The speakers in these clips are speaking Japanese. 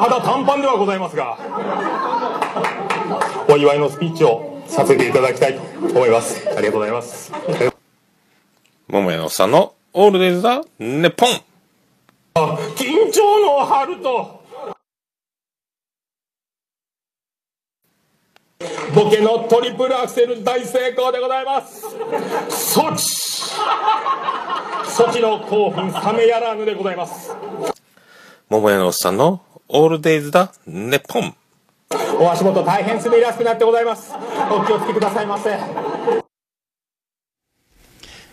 肌短パンではございますがお祝いのスピーチをさせていただきたいと思います。ありがとうございます。桃屋のさんのオールデイズ・ザ・ネッポン。緊張の春と。ボケのトリプルアクセル大成功でございます。ソチ。ソチの興奮冷めやらぬでございます。桃屋のおっさんのオールデイズ・ザ・ネッポン。お足元大変滑りやすくなってございます。お気をつけくださいませ。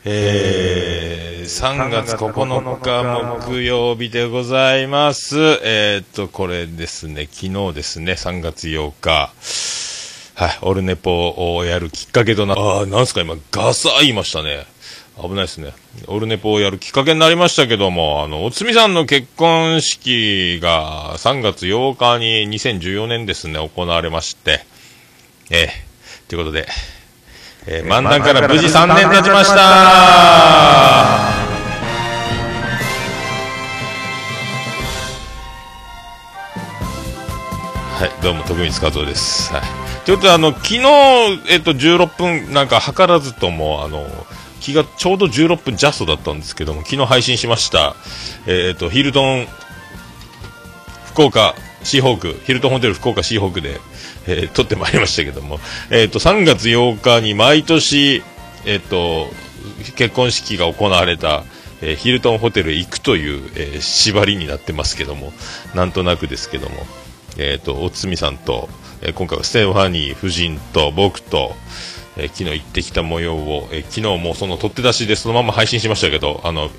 えー、3月9日木曜日でございます。えー、っと、これですね、昨日ですね、3月8日。はい、オルネポをやるきっかけとな、あー、なんすか今、ガサ言いましたね。危ないですね。オルネポをやるきっかけになりましたけども、あの、おつみさんの結婚式が3月8日に2014年ですね、行われまして、えー、ということで、えー、漫談から無事3年経ちましたはい、どうも、徳光和夫です。はい。ということで、あの、昨日、えっと、16分、なんか、図らずとも、あの、気がちょうど16分ジャストだったんですけども、昨日配信しました、えっと、ヒルトン、福岡、シーホーク、ヒルトンホテル福岡シーホークで、えー撮ってまいりましたけども、えっ、と、3月8日に毎年、えっ、と、結婚式が行われた、えヒルトンホテルへ行くという、え縛りになってますけども、なんとなくですけども、えっ、と、おつみさんと、え今回はステファニー夫人と僕と、えー昨日行ってきた模様を、えー昨日もその取って出しでそのまま配信しましたけど、あの、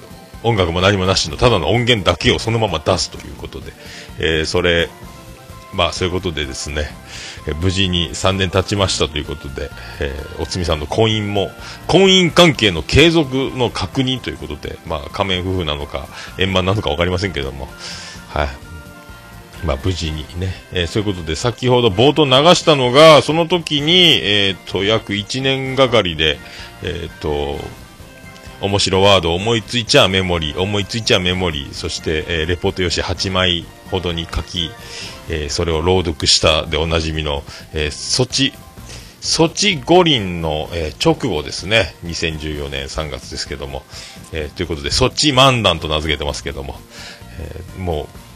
音楽も何もなしのただの音源だけをそのまま出すということで、えーそれ、まあそういうことでですね、えー無事に3年経ちましたということで、えーおつみさんの婚姻も、婚姻関係の継続の確認ということで、まあ仮面夫婦なのか、円満なのか分かりませんけども、はい。まあ無事にね、えーそういうことで先ほど冒頭流したのが、その時に、えっ、と、約1年がかりで、えっ、と、面白ワード思いついちゃメモリー、思いついちゃメモリー、そして、えレポート用紙8枚ほどに書き、えそれを朗読したでおなじみの、えーソチ、ソチ五輪の、え直後ですね、2014年3月ですけども、えということで、ソチ漫談と名付けてますけども、えもう、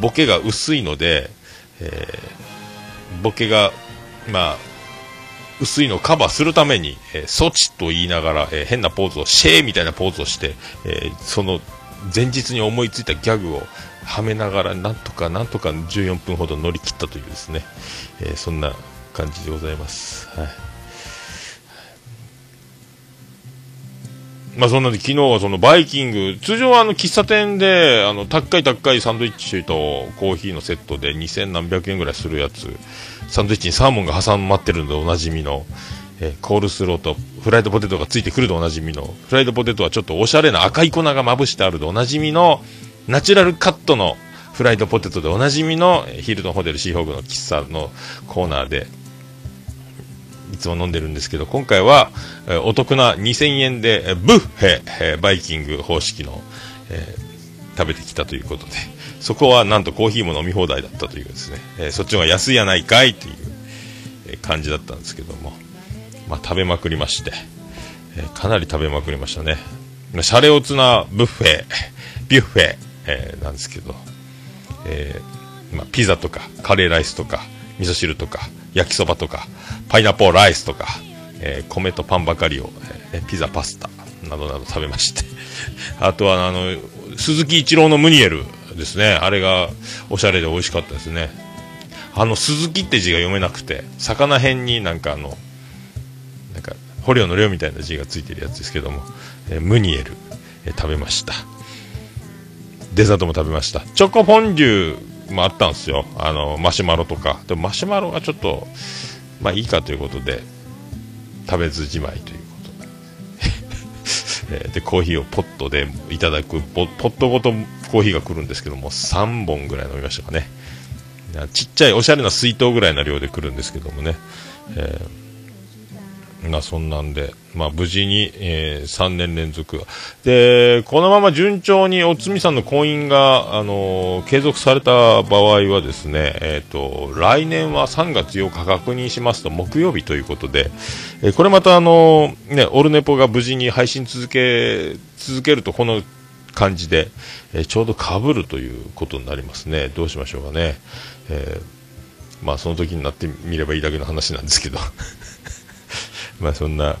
ボケが薄いので、えーボケが、まあ、薄いのをカバーするために、えー、ソチと言いながら、えー変なポーズを、シェーみたいなポーズをして、えーその前日に思いついたギャグをはめながら、なんとかなんとか14分ほど乗り切ったというですね、えーそんな感じでございます。はい。まあそんなで昨日はそのバイキング、通常はあの喫茶店で、あの、高い高いサンドイッチとコーヒーのセットで2000何百円ぐらいするやつ、サンドイッチにサーモンが挟まってるのでおなじみの、えコールスローとフライドポテトがついてくるでおなじみの、フライドポテトはちょっとおしゃれな赤い粉がまぶしてあるでおなじみの、ナチュラルカットのフライドポテトでおなじみの、ヒルトンホテルシーホークの喫茶のコーナーで、いつも飲んでるんですけど、今回は、えお得な2000円で、えブッフェ、えバイキング方式の、えー食べてきたということで、そこはなんとコーヒーも飲み放題だったというですね、えーそっちの方が安いやないかいという、え感じだったんですけども、まあ、食べまくりまして、えーかなり食べまくりましたね。まあシャレオツなブッフェ、ビュッフェ、えなんですけど、えまあ、ピザとかカレーライスとか味噌汁とか焼きそばとかパイナップルライスとか、えー米とパンばかりを、えーピザパスタなどなど食べまして あとはあの鈴木一郎のムニエルですねあれがおしゃれで美味しかったですねあの鈴木って字が読めなくて魚辺になんかあのなんか捕虜の量みたいな字がついてるやつですけども、えームニエル、えー食べましたデザートも食べました。チョコフォンデュもあったんですよ。あの、マシュマロとか。でもマシュマロがちょっと、まあいいかということで、食べずじまいということで。で、コーヒーをポットでいただく、ポットごとコーヒーが来るんですけども、3本ぐらい飲みましたかね。ちっちゃいおしゃれな水筒ぐらいの量で来るんですけどもね。えーまあそんなんで、まあ無事に、えー、3年連続。で、このまま順調におつみさんの婚姻が、あのー、継続された場合はですね、えっ、ー、と、来年は3月8日確認しますと木曜日ということで、えこれまたあのね、オルネポが無事に配信続け、続けるとこの感じで、えちょうど被るということになりますね。どうしましょうかね。えまあその時になってみればいいだけの話なんですけど まあそんな、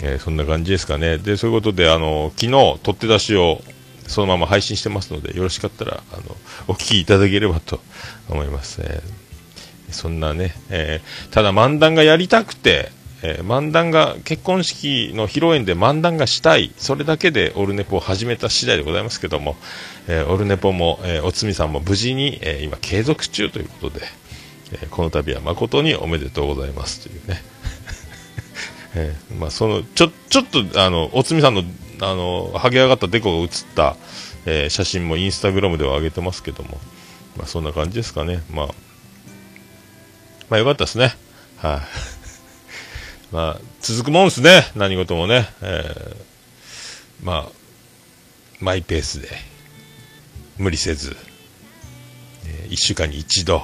えー、そんな感じですかね。で、そういうことで、あの、昨日、取って出しをそのまま配信してますので、よろしかったら、あの、お聞きいただければと思います。えー、そんなね、えー、ただ漫談がやりたくて、えー、漫談が、結婚式の披露宴で漫談がしたい、それだけでオルネポを始めた次第でございますけども、えー、オルネポも、えー、おつみさんも無事に、え今継続中ということで、えこの度は誠におめでとうございますというね。えー、まあ、そのちょちょっとあのおつみさんのあの剥げ上がったデコが写った、えー、写真もインスタグラムでは上げてますけども、まあ、そんな感じですかね、まあ、まあよかったですね、はい、あ、まあ、続くもんですね、何事もね、えー、まあ、マイペースで。無理せず、えー、1週間に一度、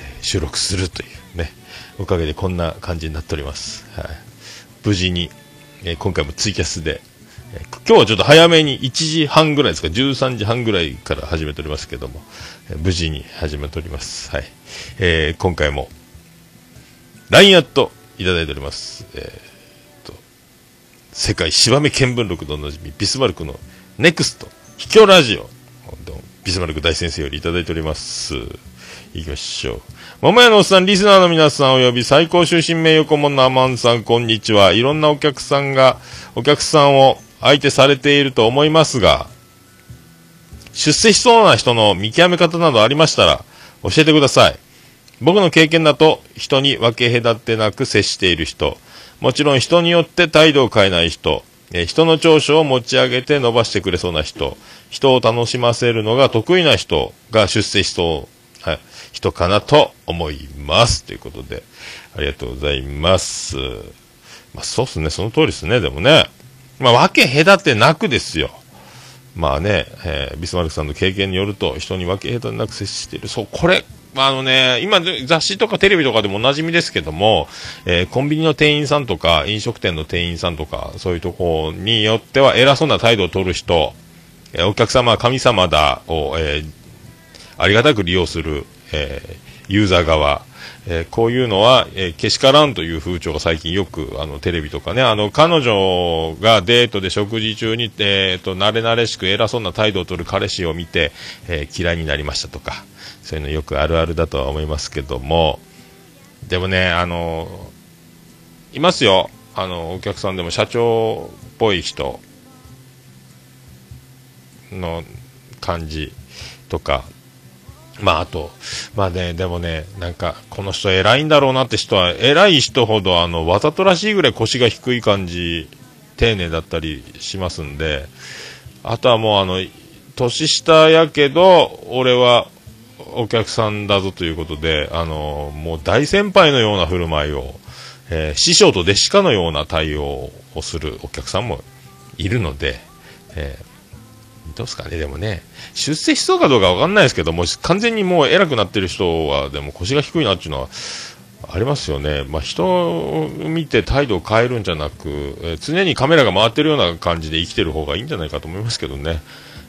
えー、収録するというね、おかげでこんな感じになっております。はい。無事に、えー、今回もツイキャスで、えー、今日はちょっと早めに1時半ぐらいですか、13時半ぐらいから始めておりますけども、えー、無事に始めております。はい。えー、今回も、LINE アットいただいております。えー、と、世界芝目見聞録でおなじみ、ビスマルクのネクスト、秘境ラジオ、ビスマルク大先生よりいただいております。行きましょう。桃屋のおっさん、リスナーの皆さん及び最高終身名誉顧問のアマンさん、こんにちは。いろんなお客さんが、お客さんを相手されていると思いますが、出世しそうな人の見極め方などありましたら、教えてください。僕の経験だと、人に分け隔てなく接している人、もちろん人によって態度を変えない人、え人の長所を持ち上げて伸ばしてくれそうな人、人を楽しませるのが得意な人が出世しそう、人かなと思います。ということで、ありがとうございます。まあ、そうっすね、その通りですね、でもね。まあ、わけ隔てなくですよ。まあね、えー、ビスマルクさんの経験によると、人に分け隔てなく接している。そう、これ、あのね、今、雑誌とかテレビとかでもおなじみですけども、えー、コンビニの店員さんとか、飲食店の店員さんとか、そういうところによっては偉そうな態度を取る人、えー、お客様は神様だを、えー、ありがたく利用する、えー、ユーザー側、えー、こういうのは、えー、けしからんという風潮が最近よく、あの、テレビとかね、あの、彼女がデートで食事中に、えっ、ー、と、慣れ慣れしく偉そうな態度を取る彼氏を見て、えー、嫌いになりましたとか、そういうのよくあるあるだとは思いますけども、でもね、あの、いますよ。あの、お客さんでも社長っぽい人。の感じとか、まあ、あと、まあね、でもね、なんか、この人偉いんだろうなって人は、偉い人ほど、あの、わざとらしいぐらい腰が低い感じ、丁寧だったりしますんで、あとはもう、あの、年下やけど、俺はお客さんだぞということで、あの、もう大先輩のような振る舞いを、えー、師匠と弟子かのような対応をするお客さんもいるので、えーどうすかね、でもね、出世しそうかどうかわかんないですけども、完全にもう偉くなってる人は、でも腰が低いなっていうのは、ありますよね。まあ、人を見て態度を変えるんじゃなく、えー、常にカメラが回ってるような感じで生きてる方がいいんじゃないかと思いますけどね。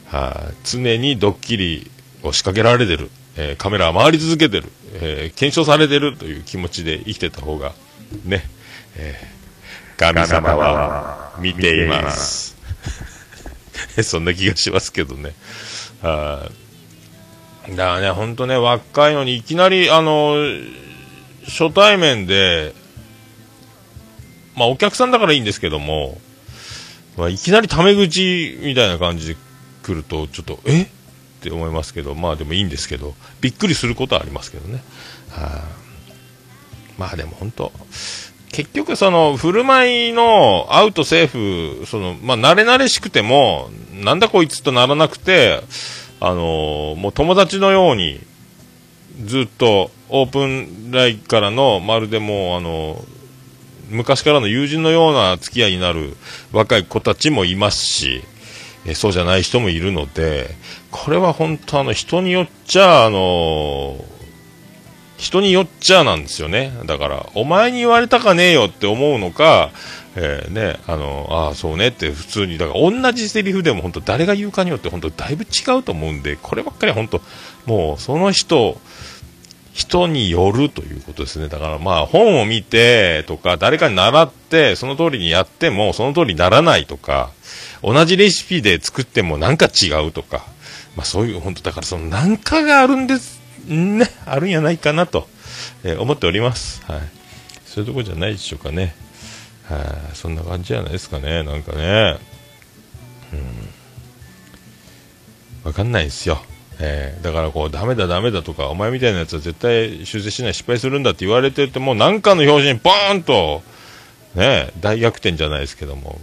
はあ、常にドッキリを仕掛けられてる。えー、カメラは回り続けてる。えー、検証されてるという気持ちで生きてた方が、ね。え神様は見ています。そんな気がしますけどね。はい。だからね、ほんとね、若いのにいきなり、あの、初対面で、まあお客さんだからいいんですけども、まあ、いきなりタメ口みたいな感じで来ると、ちょっと、え？って思いますけど、まあでもいいんですけど、びっくりすることはありますけどね。はあ、まあでも本当、結局その振る舞いのアウトセーフ、その、まあ、慣れ慣れしくても、なんだこいつとならなくて、あのー、もう友達のように、ずっとオープンラインからの、まるでもう、あのー、昔からの友人のような付き合いになる若い子たちもいますし、えそうじゃない人もいるので、これは本当あの人によっちゃ、あの人によっちゃなんですよね。だから、お前に言われたかねえよって思うのか、えー、ね、あの、ああ、そうねって普通に、だから同じセリフでも本当誰が言うかによって本当だいぶ違うと思うんで、こればっかりは本当、もうその人、人によるということですね。だからまあ本を見てとか誰かに習ってその通りにやってもその通りにならないとか同じレシピで作ってもなんか違うとかまあそういう本当だからそのなんかがあるんですねあるんやないかなと、えー、思っております。はい。そういうとこじゃないでしょうかね。はい、そんな感じじゃないですかね。なんかね。うん。わかんないですよ。えー、だからこう、ダメだダメだとか、お前みたいなやつは絶対修正しない、失敗するんだって言われてても、なんかの表紙にボーンと、ね、大逆転じゃないですけども、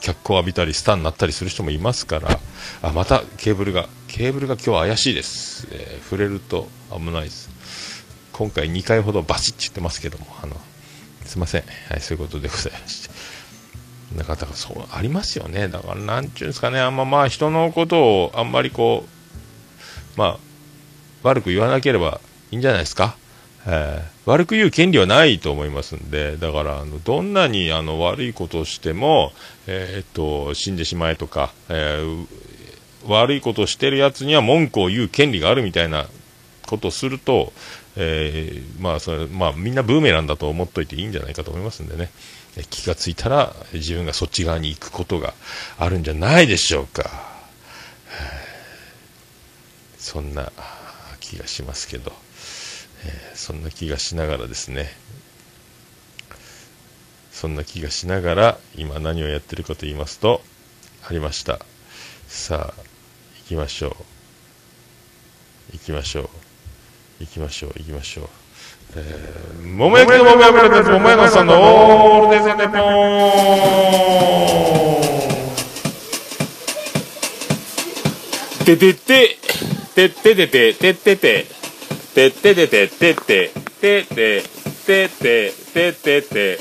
脚光を浴びたり、スターになったりする人もいますから、あ、またケーブルが、ケーブルが今日は怪しいです。えー、触れると危ないです。今回2回ほどバシッて言ってますけども、あの、すいません。はい、そういうことでございまして。だから、そう、ありますよね。だから、なんちゅうんですかね、あんままあ、人のことをあんまりこう、まあ、悪く言わなければいいんじゃないですか。えー、悪く言う権利はないと思いますんで、だからあのどんなにあの悪いことをしても、えー、っと死んでしまえとか、えー、悪いことをしてるやつには文句を言う権利があるみたいなことをすると、えまあそれまあ、みんなブーメランだと思っといていいんじゃないかと思いますんでね、気がついたら自分がそっち側に行くことがあるんじゃないでしょうか。そんな気がしますけど、えー、そんな気がしながらですね。そんな気がしながら今何をやってるかと言いますとありました。さあ行きましょう。行きましょう。行きましょう行きましょう。えー、桃焼きの桃焼きの桃屋のさんのオールデザネポーてててててててててててってててててててててててて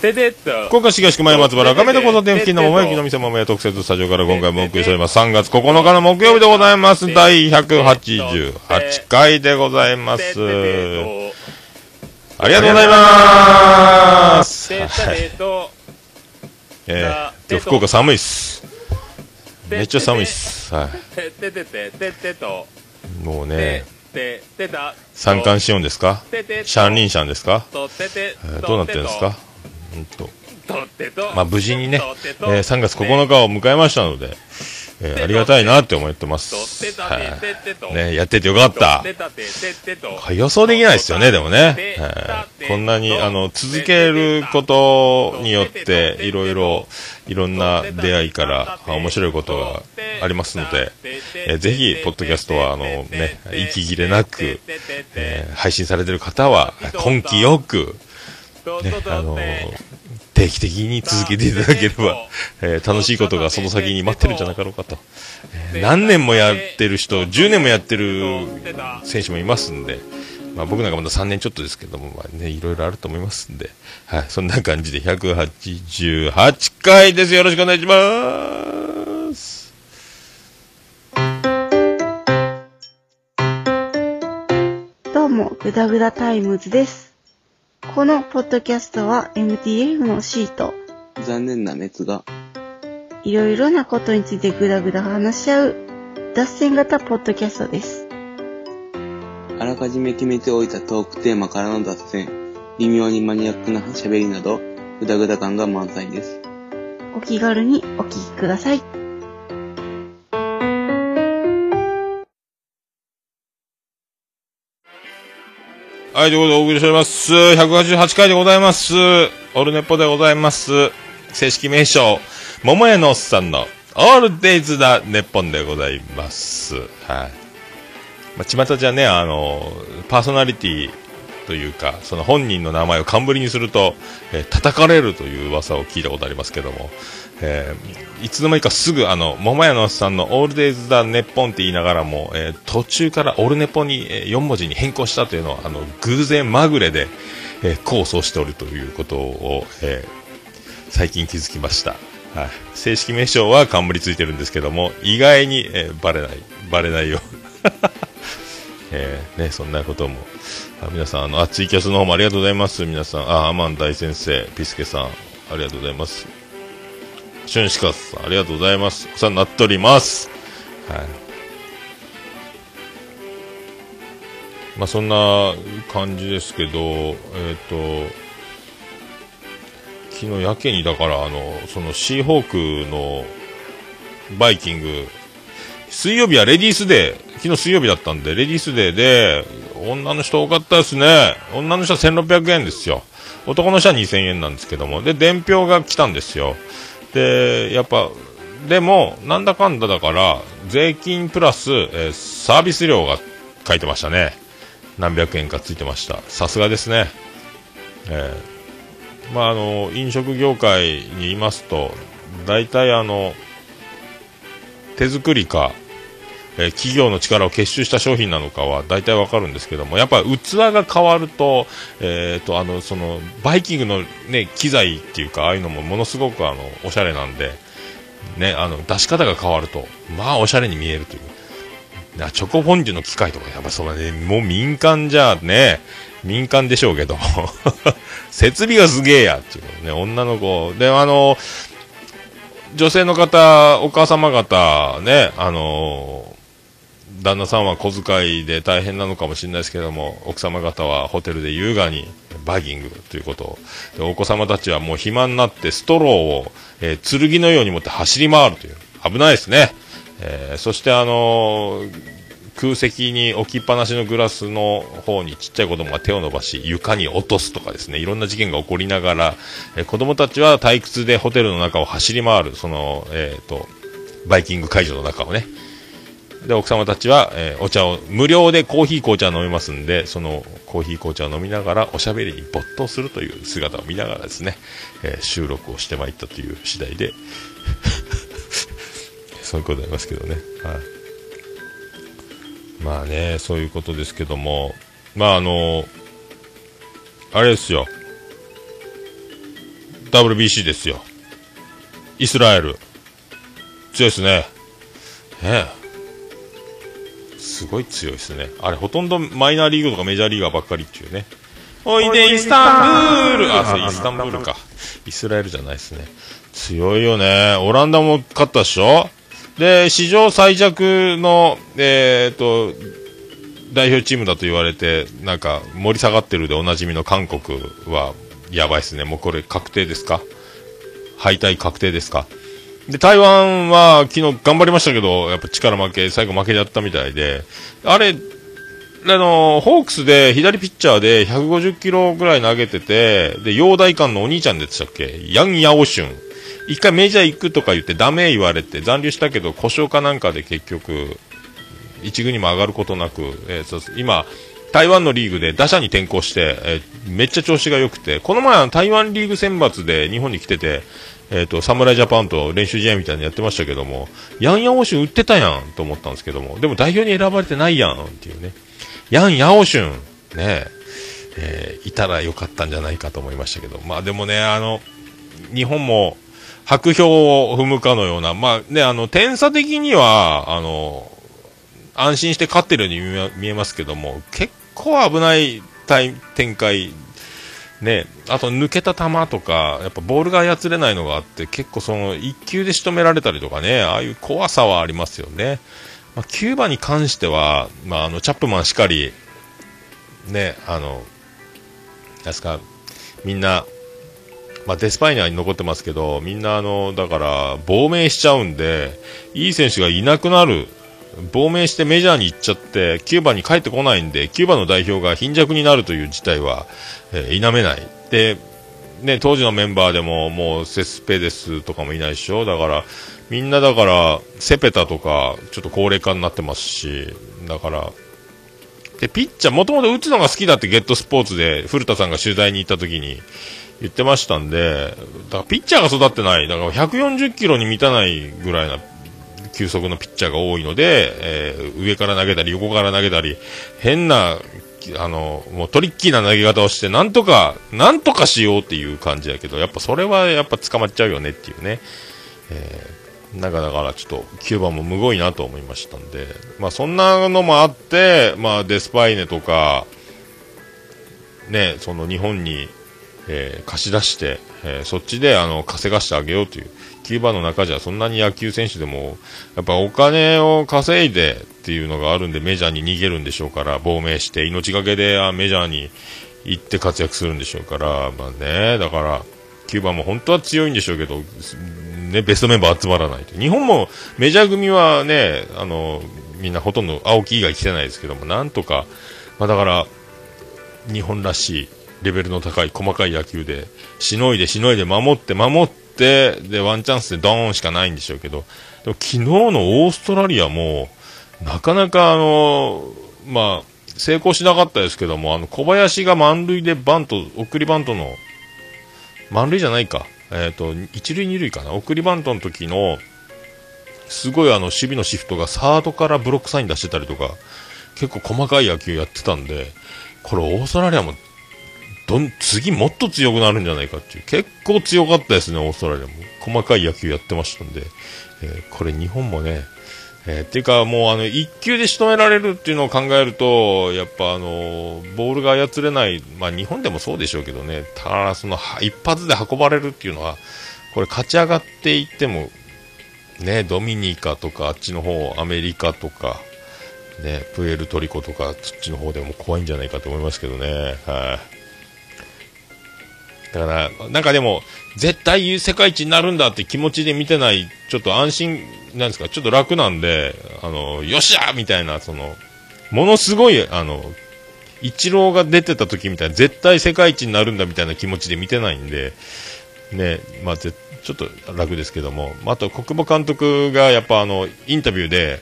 ててと福岡市東区前松原亀戸交差点付近の桃焼きの店桃屋特設スタジオから今回もお送りしております3月9日の木曜日でございます第188回でございますありがとうございます、はい、えー、今日福岡寒いっすめっちゃ寒いっす。はい。もうね、三寒四温ですか？シャンリンシャンですか、どうなってるんですか？うんと。まあ無事にね、えー、3月9日を迎えましたので、えー、ありがたいなって思ってます。はい、ね、やっててよかった。予想できないですよね、でもね。はい、こんなに、あの、続けることによって、いろいろ、いろんな出会いから面白いことがありますので、えー、ぜひ、ポッドキャストは、あのね、息切れなく、えー、配信されてる方は、根気よく、ね、あの定期的に続けていただければ、えー、楽しいことがその先に待ってるんじゃなかろうかと。えー、何年もやってる人、10年もやってる選手もいますんで、まあ、僕なんかまだ3年ちょっとですけども、まあね、いろいろあると思いますんで、はい、そんな感じで188回です。よろしくお願いします。どうも、ぐだぐだタイムズです。このポッドキャストは MTF のシート。残念な滅が。いろいろなことについてぐだぐだ話し合う脱線型ポッドキャストです。あらかじめ決めておいたトークテーマからの脱線、微妙にマニアックな喋りなど、ぐだぐだ感が満載です。お気軽にお聞きください。はい、ということでお送りしております。188回でございます。オルネポでございます。正式名称、桃屋のおっさんのオールデイズだネッポンでございます。はい。まあ、巷じゃね、あの、パーソナリティというか、その本人の名前を冠にすると、えー、叩かれるという噂を聞いたことありますけども、えー、いつの間にかすぐあの、桃屋のおっさんのオールデイズ・ザ・ネッポンって言いながらも、えー、途中からオルネポに、えー、4文字に変更したというのは、あの、偶然まぐれで、えー、構想しておるということを、え、最近気づきました。はい。正式名称は冠ついてるんですけども、意外に、えー、バレない。バレないよ。えー、ね、そんなことも。あ皆さん、あの、あ、ツイキャスの方もありがとうございます。皆さん、あ、アマン大先生、ピスケさん、ありがとうございます。シュンシカスさん、ありがとうございます。お世話になっております。はい。まあ、そんな感じですけど、えっ、ー、と、昨日やけにだから、あの、そのシーホークのバイキング、水曜日はレディースデー、昨日水曜日だったんで、レディースデーで、女の人多かったですね。女の人は1600円ですよ。男の人は2000円なんですけども。で、伝票が来たんですよ。で、やっぱ、でも、なんだかんだだから、税金プラス、えー、サービス料が書いてましたね。何百円かついてました。さすがですね。えー、まあ、あの、飲食業界にいますと、大体あの、手作りか、えー、企業の力を結集した商品なのかは大体わかるんですけども、やっぱ器が変わると、えっ、と、あの、その、バイキングのね、機材っていうか、ああいうのもものすごくあの、おしゃれなんで、ね、あの、出し方が変わると、まあ、おしゃれに見えるという。チョコフォンデュの機械とか、やっぱそれね、もう民間じゃね、民間でしょうけど、設備がすげえやっていうね、女の子。で、あの、女性の方、お母様方、ね、あの旦那さんは小遣いで大変なのかもしれないですけども、奥様方はホテルで優雅にバギングということで、お子様たちはもう暇になってストローを、えー、剣のように持って走り回るという、危ないですね。えー、そしてあのー、空席に置きっぱなしのグラスの方にちっちゃい子供が手を伸ばし床に落とすとかですねいろんな事件が起こりながら、えー、子供たちは退屈でホテルの中を走り回るその、えーとバイキング会場の中をねで、奥様たちは、えー、お茶を、無料でコーヒー紅茶飲めますんで、そのコーヒー紅茶を飲みながらおしゃべりに没頭するという姿を見ながらですね、えー、収録をしてまいったという次第で、そういうことありますけどね。はい。まあね、そういうことですけども、まああのあれですよ。WBC ですよ。イスラエル。強いですね。ねえ。すごい強いですね。あれ、ほとんどマイナーリーグとかメジャーリーガーばっかりっていうね。おいで、イスタンブールあ、そう、イスタンブールか。イスラエルじゃないですね。強いよね。オランダも勝ったでしょで、史上最弱の、えー、っと、代表チームだと言われて、なんか、盛り下がってるでおなじみの韓国は、やばいですね。もうこれ確定ですか？敗退確定ですか？で、台湾は昨日頑張りましたけど、やっぱ力負け、最後負けちゃったみたいで、あれ、あの、ホークスで左ピッチャーで150キロぐらい投げてて、で、陽大館のお兄ちゃんでしたっけ？ヤン・ヤオシュン。一回メジャー行くとか言ってダメ言われて残留したけど故障かなんかで結局、一軍にも上がることなく、えー、今、台湾のリーグで打者に転向して、えー、めっちゃ調子が良くて、この前台湾リーグ選抜で日本に来てて、えっ、ー、と、侍ジャパンと練習試合みたいにやってましたけども、ヤンヤオシュン売ってたやんと思ったんですけども、でも代表に選ばれてないやんっていうね。ヤンヤオシュン、ねえー、いたらよかったんじゃないかと思いましたけど、まあでもね、あの、日本も白氷を踏むかのような、まあね、あの、点差的には、あの、安心して勝ってるように見えますけども、結構危ない展開ね、あと抜けた球とか、やっぱボールが操れないのがあって、結構その1球で仕留められたりとかね、ああいう怖さはありますよね。まあ、キューバに関しては、まあ、あの、チャップマンしかり、ね、あの、ですか、みんな、まあ、デスパイナーに残ってますけど、みんなあの、だから、亡命しちゃうんで、いい選手がいなくなる亡命してメジャーに行っちゃって、キューバに帰ってこないんで、キューバの代表が貧弱になるという事態は、えー、否めない。で、ね、当時のメンバーでも、もう、セスペデスとかもいないでしょだから、みんなだから、セペタとか、ちょっと高齢化になってますし、だから、で、ピッチャー、もともと打つのが好きだってゲットスポーツで、古田さんが取材に行った時に言ってましたんで、だからピッチャーが育ってない。だから140キロに満たないぐらいな球速のピッチャーが多いので、えー、上から投げたり横から投げたり変なあの、もうトリッキーな投げ方をして、なんとか、なんとかしようっていう感じだけど、やっぱそれはやっぱ捕まっちゃうよねっていうね。えー、なかだからちょっと9番もむごいなと思いましたんで、まあそんなのもあって、まあデスパイネとか、ね、その日本に、えー、貸し出して、えー、そっちであの稼がしてあげようという9番の中じゃそんなに野球選手でもやっぱお金を稼いでっていうのがあるんでメジャーに逃げるんでしょうから亡命して命がけでメジャーに行って活躍するんでしょうからまあねだから9番も本当は強いんでしょうけど、ね、ベストメンバー集まらないと。日本もメジャー組はねあのみんなほとんど青木以外来てないですけどもなんとか、まあ、だから日本らしいレベルの高い細かい野球でしのいでしのいで守って守ってでワンチャンスでドーンしかないんでしょうけどでも昨日のオーストラリアもなかなかあのまあ成功しなかったですけどもあの小林が満塁でバント送りバントの満塁じゃないか、えーと、一塁二塁かな。送りバントの時のすごいあの守備のシフトがサードからブロックサイン出してたりとか結構細かい野球やってたんでこれオーストラリアもどん次もっと強くなるんじゃないかっていう。結構強かったですねオーストラリアも。細かい野球やってましたんで、えー、これ日本もねえー、ていうかもうあの1球で仕留められるっていうのを考えるとやっぱあのボールが操れない、まあ、日本でもそうでしょうけどね。ただその一発で運ばれるっていうのはこれ勝ち上がっていってもねドミニカとかあっちの方アメリカとかねプエルトリコとかそっちの方でも怖いんじゃないかと思いますけどね。はい、だから、なんかでも、絶対世界一になるんだって気持ちで見てない、ちょっと安心、なんですか、ちょっと楽なんで、あの、よっしゃみたいな、その、ものすごい、あの、イチローが出てた時みたいな、絶対世界一になるんだみたいな気持ちで見てないんで、ね、まあ、ちょっと楽ですけども、あと、国母監督がやっぱあの、インタビューで、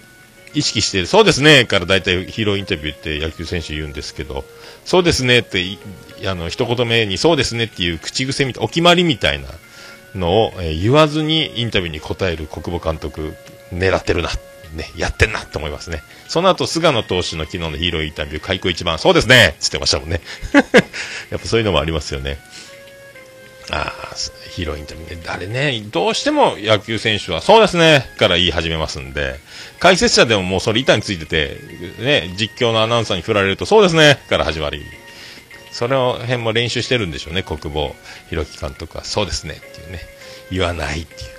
意識してる、そうですねから大体ヒーローインタビューって野球選手言うんですけど、そうですねって、あの、一言目にそうですねっていう口癖みたい、お決まりみたいなのを、えー、言わずにインタビューに答える国母監督、狙ってるな、ね、やってんなって思いますね。その後、菅野投手の昨日のヒーローインタビュー、開口一番、そうですねつってましたもんね。やっぱそういうのもありますよね。ああ、ヒロインタビューね？あれね、どうしても野球選手は、そうですねから言い始めますんで、解説者でももうそれ板についてて、ね、実況のアナウンサーに振られると、そうですねから始まり、それを辺も練習してるんでしょうね、国防弘樹監督は。そうですねっていうね、言わないっていう。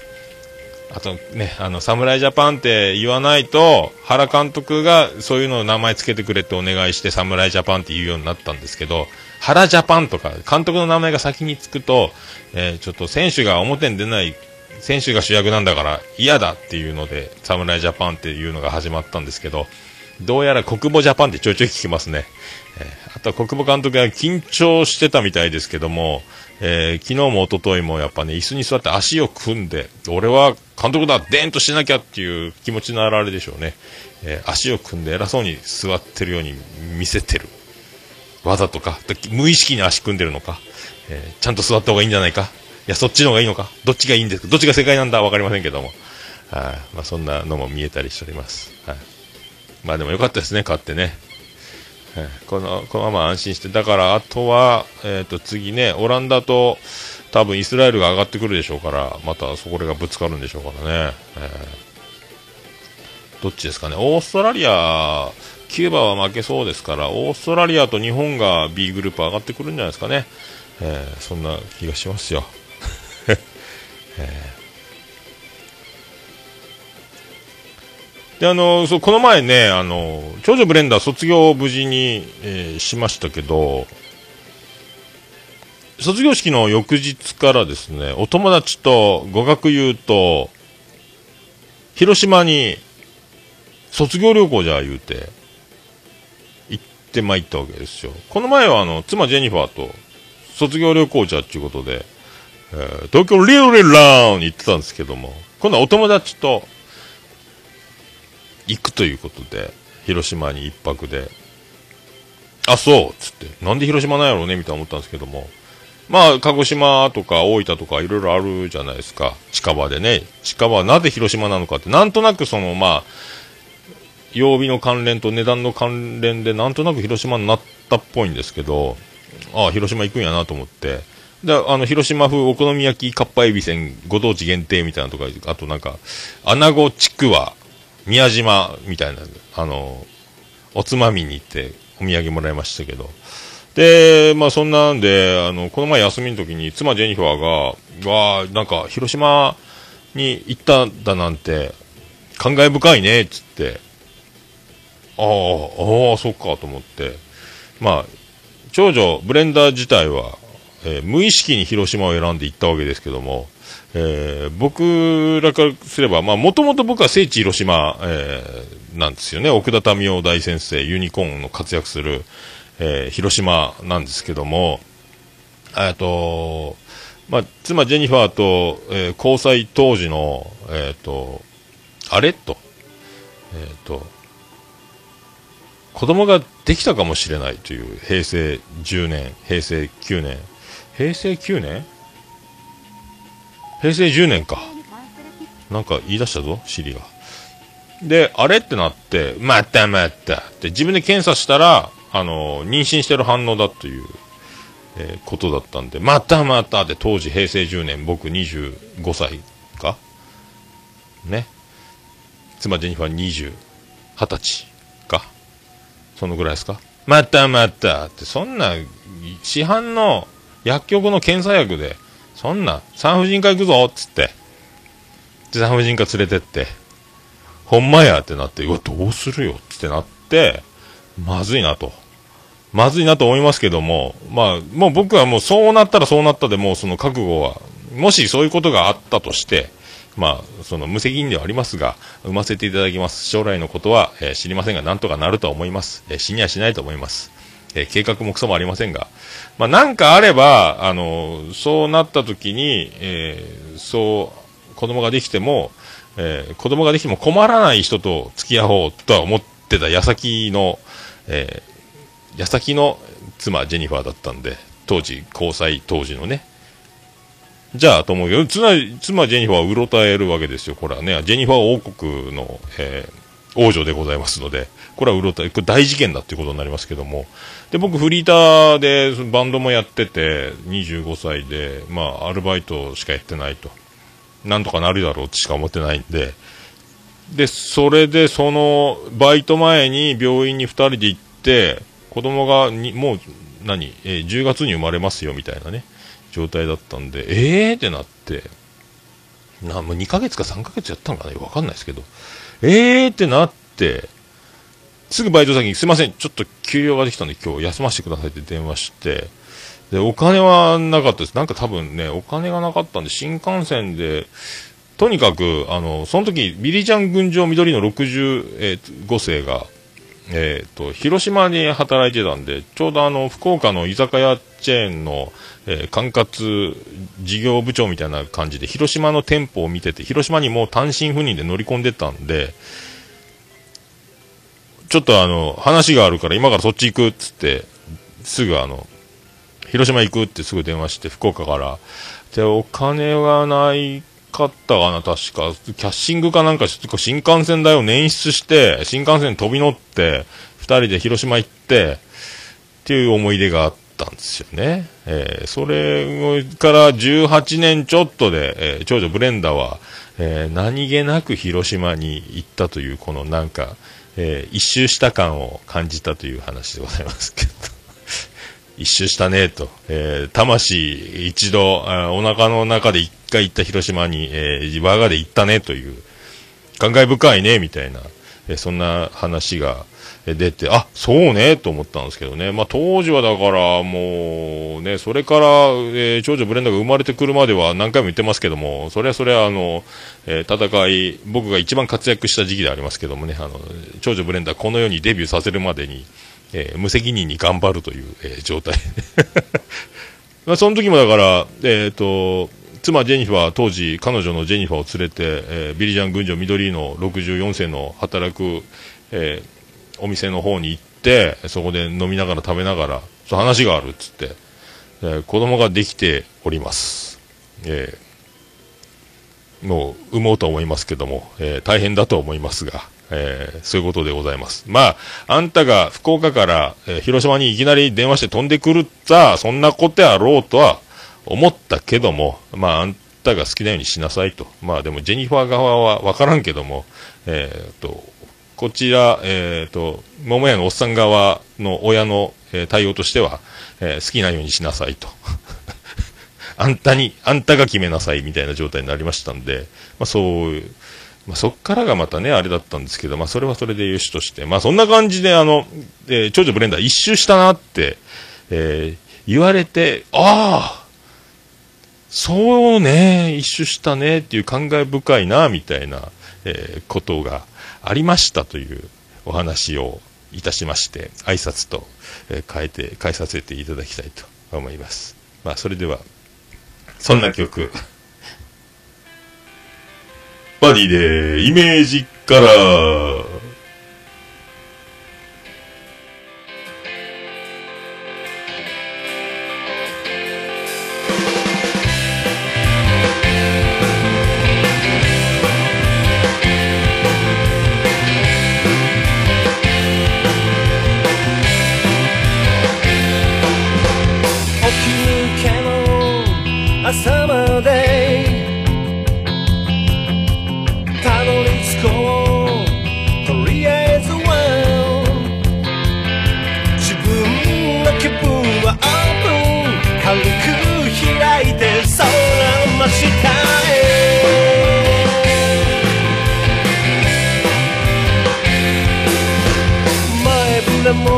あとね、あの、侍ジャパンって言わないと、原監督がそういうのを名前つけてくれってお願いして、侍ジャパンって言うようになったんですけど、原ジャパンとか、監督の名前が先につくと、えー、ちょっと選手が表に出ない、選手が主役なんだから嫌だっていうので、侍ジャパンっていうのが始まったんですけど、どうやら国母ジャパンってちょいちょい聞きますね。えー、あとは国母監督が緊張してたみたいですけども、えー、昨日も一昨日もやっぱね、椅子に座って足を組んで、俺は監督だ、でーんとしなきゃっていう気持ちの表れでしょうね。えー、足を組んで偉そうに座ってるように見せてる。わざとか、無意識に足組んでるのか、えー、ちゃんと座った方がいいんじゃないか、いや、そっちの方がいいのか、どっちがいいんですか、どっちが正解なんだわかりませんけども、はい、まあ、そんなのも見えたりしております。はい、まあでもよかったですね、勝ってね。はい。このこのまま安心して、だからあとは、えー、と次ね、オランダと多分イスラエルが上がってくるでしょうから、またそこがぶつかるんでしょうからね、えー、どっちですかね、オーストラリア、キューバは負けそうですから、オーストラリアと日本が B グループ上がってくるんじゃないですかね。えー、そんな気がしますよ。えー、で、あの、そう、この前ね、あの、長女ブレンダー卒業を無事に、えー、しましたけど、卒業式の翌日からですね、お友達と語学友と、広島に卒業旅行じゃ言うて、ってまいったわけですよ。この前はあの、妻ジェニファーと卒業旅行じゃっていうことで、えー、東京リオレラウンに行ってたんですけども、今度はお友達と行くということで、広島に一泊で、あ、そうつって、なんで広島なんやろうねみたいな思ったんですけども、まあ、鹿児島とか大分とかいろいろあるじゃないですか。近場でね。近場はなぜ広島なのかって、なんとなくその、まあ、曜日の関連と値段の関連でなんとなく広島になったっぽいんですけど、ああ、広島行くんやなと思って、で、あの、広島風お好み焼きかっぱえびせんご当地限定みたいなとか、あとなんか、穴子ちくわ、宮島みたいな、あの、おつまみに行ってお土産もらいましたけど、で、まあそんなんで、あの、この前休みの時に妻ジェニファーが、わあ、なんか広島に行ったんだなんて、感慨深いね、っつって、ああ、ああ、そっかと思って、まあ、長女、ブレンダー自体は、えー、無意識に広島を選んで行ったわけですけども、えー、僕らからすれば、まあ、もともと僕は聖地広島、えー、なんですよね。奥田民生大先生、ユニコーンの活躍する、えー、広島なんですけども、えっと、まあ、妻ジェニファーと、えー、交際当時の、えっ、ー、と、あれ？と、えっ、ー、と、子供ができたかもしれないという平成10年、平成9年、平成9年？平成10年か。なんか言い出したぞ、シリが。で、あれってなって、またまたって自分で検査したら、あの、妊娠してる反応だという、えー、ことだったんで、またまたで当時平成10年、僕25歳か？ね。妻ジェニファー20、20歳。そのぐらいですか？またまたって、そんな、市販の薬局の検査薬で、そんな、産婦人科行くぞっつって、産婦人科連れてって、ほんまやってなって、うわ、どうするよってなって、まずいなと。まずいなと思いますけども、まあ、もう僕はもうそうなったらそうなったでもうその覚悟は、もしそういうことがあったとして、まあ、その無責任ではありますが、産ませていただきます。将来のことは、えー、知りませんが、なんとかなるとは思います。えー、死にはしないと思います。えー、計画もクソもありませんが、まあ、なんかあれば、あの、そうなった時に、えそう、子供ができても、え子供ができても困らない人と付き合おうとは思ってた矢先の、えー矢先の妻、ジェニファーだったんで、当時、交際当時のね。じゃあ、と思うよ。妻、妻ジェニファーはうろたえるわけですよ。これはね、ジェニファー王国の、えー、王女でございますので、これはうろたえ、これ大事件だっていうことになりますけども。で、僕、フリーターでバンドもやってて、25歳で、まあ、アルバイトしかやってないと。なんとかなるだろうってしか思ってないんで、で、それで、その、バイト前に病院に2人で行って、子供がにもう何、えー、10月に生まれますよみたいなね状態だったんでえー？ってなって。なもう2ヶ月か3ヶ月やったんかな？わかんないですけど。えー？ってなって。すぐバイト先にすいません。ちょっと休養ができたんで今日休ませてくださいって電話して。でお金はなかったです。なんか多分ねお金がなかったんで新幹線でとにかく、あの、その時、ビリーちゃん群青緑の65世が、えっ、ー、と、広島に働いてたんで、ちょうどあの、福岡の居酒屋チェーンの、えー、管轄事業部長みたいな感じで、広島の店舗を見てて、広島にもう単身赴任で乗り込んでたんで、ちょっとあの、話があるから今からそっち行くっつって、すぐあの、広島行くってすぐ電話して、福岡から。で、お金がないかったかな、確か。キャッシングかなんか、新幹線代を捻出して、新幹線飛び乗って、2人で広島行って、っていう思い出があったんですよね。えー、それから18年ちょっとで、えー、長女ブレンダは、えー、何気なく広島に行ったという、このなんか、え一周した感を感じたという話でございますけど。一周したねと、えー、魂一度お腹の中で一回行った広島に、えー、我がで行ったねという、感慨深いね、みたいな、えー、そんな話が出て、あ、そうね、と思ったんですけどね。まあ、当時はだから、もう、ね、それから、えー、長女ブレンダーが生まれてくるまでは何回も言ってますけども、それはそれは、あの、えー、戦い、僕が一番活躍した時期でありますけどもね、あの、長女ブレンダーこの世にデビューさせるまでに、えー、無責任に頑張るという、え状態。まあ、その時もだから、えっ、と、妻ジェニファー、当時彼女のジェニファーを連れて、えー、ビリジャン群青緑の64世の働く、えー、お店の方に行って、そこで飲みながら食べながら、そ話があるっつって、えー、子供ができております。えー、もう産もうと思いますけども、えー、大変だと思いますが、えーそういうことでございます。まあ、あんたが福岡から、えー広島にいきなり電話して飛んでくるさ、そんなことやろうとは思ったけども、まあ、あんたが好きなようにしなさいと。まあ、でも、ジェニファー側はわからんけども、えーっと、こちら、えーっと、桃屋のおっさん側の親の、えー対応としては、えー好きなようにしなさいと。あんたに、あんたが決めなさいみたいな状態になりましたんで、まあ、そういう、まあ、そっからがまたね、あれだったんですけど、まあ、それはそれでよしとして、まあ、そんな感じで、あの、えー長女ブレンダー一周したなって、えー言われて、ああ、そうね、一周したねっていう感慨深いな、みたいな、えーことがありましたというお話をいたしまして、挨拶と、えー変えて、変えさせていただきたいと思います。まあ、それでは、そんな曲。ぱりで、イメージから、こうとりあえずは自分の気分はオープ。ン軽く開いて空の真下へ前触れも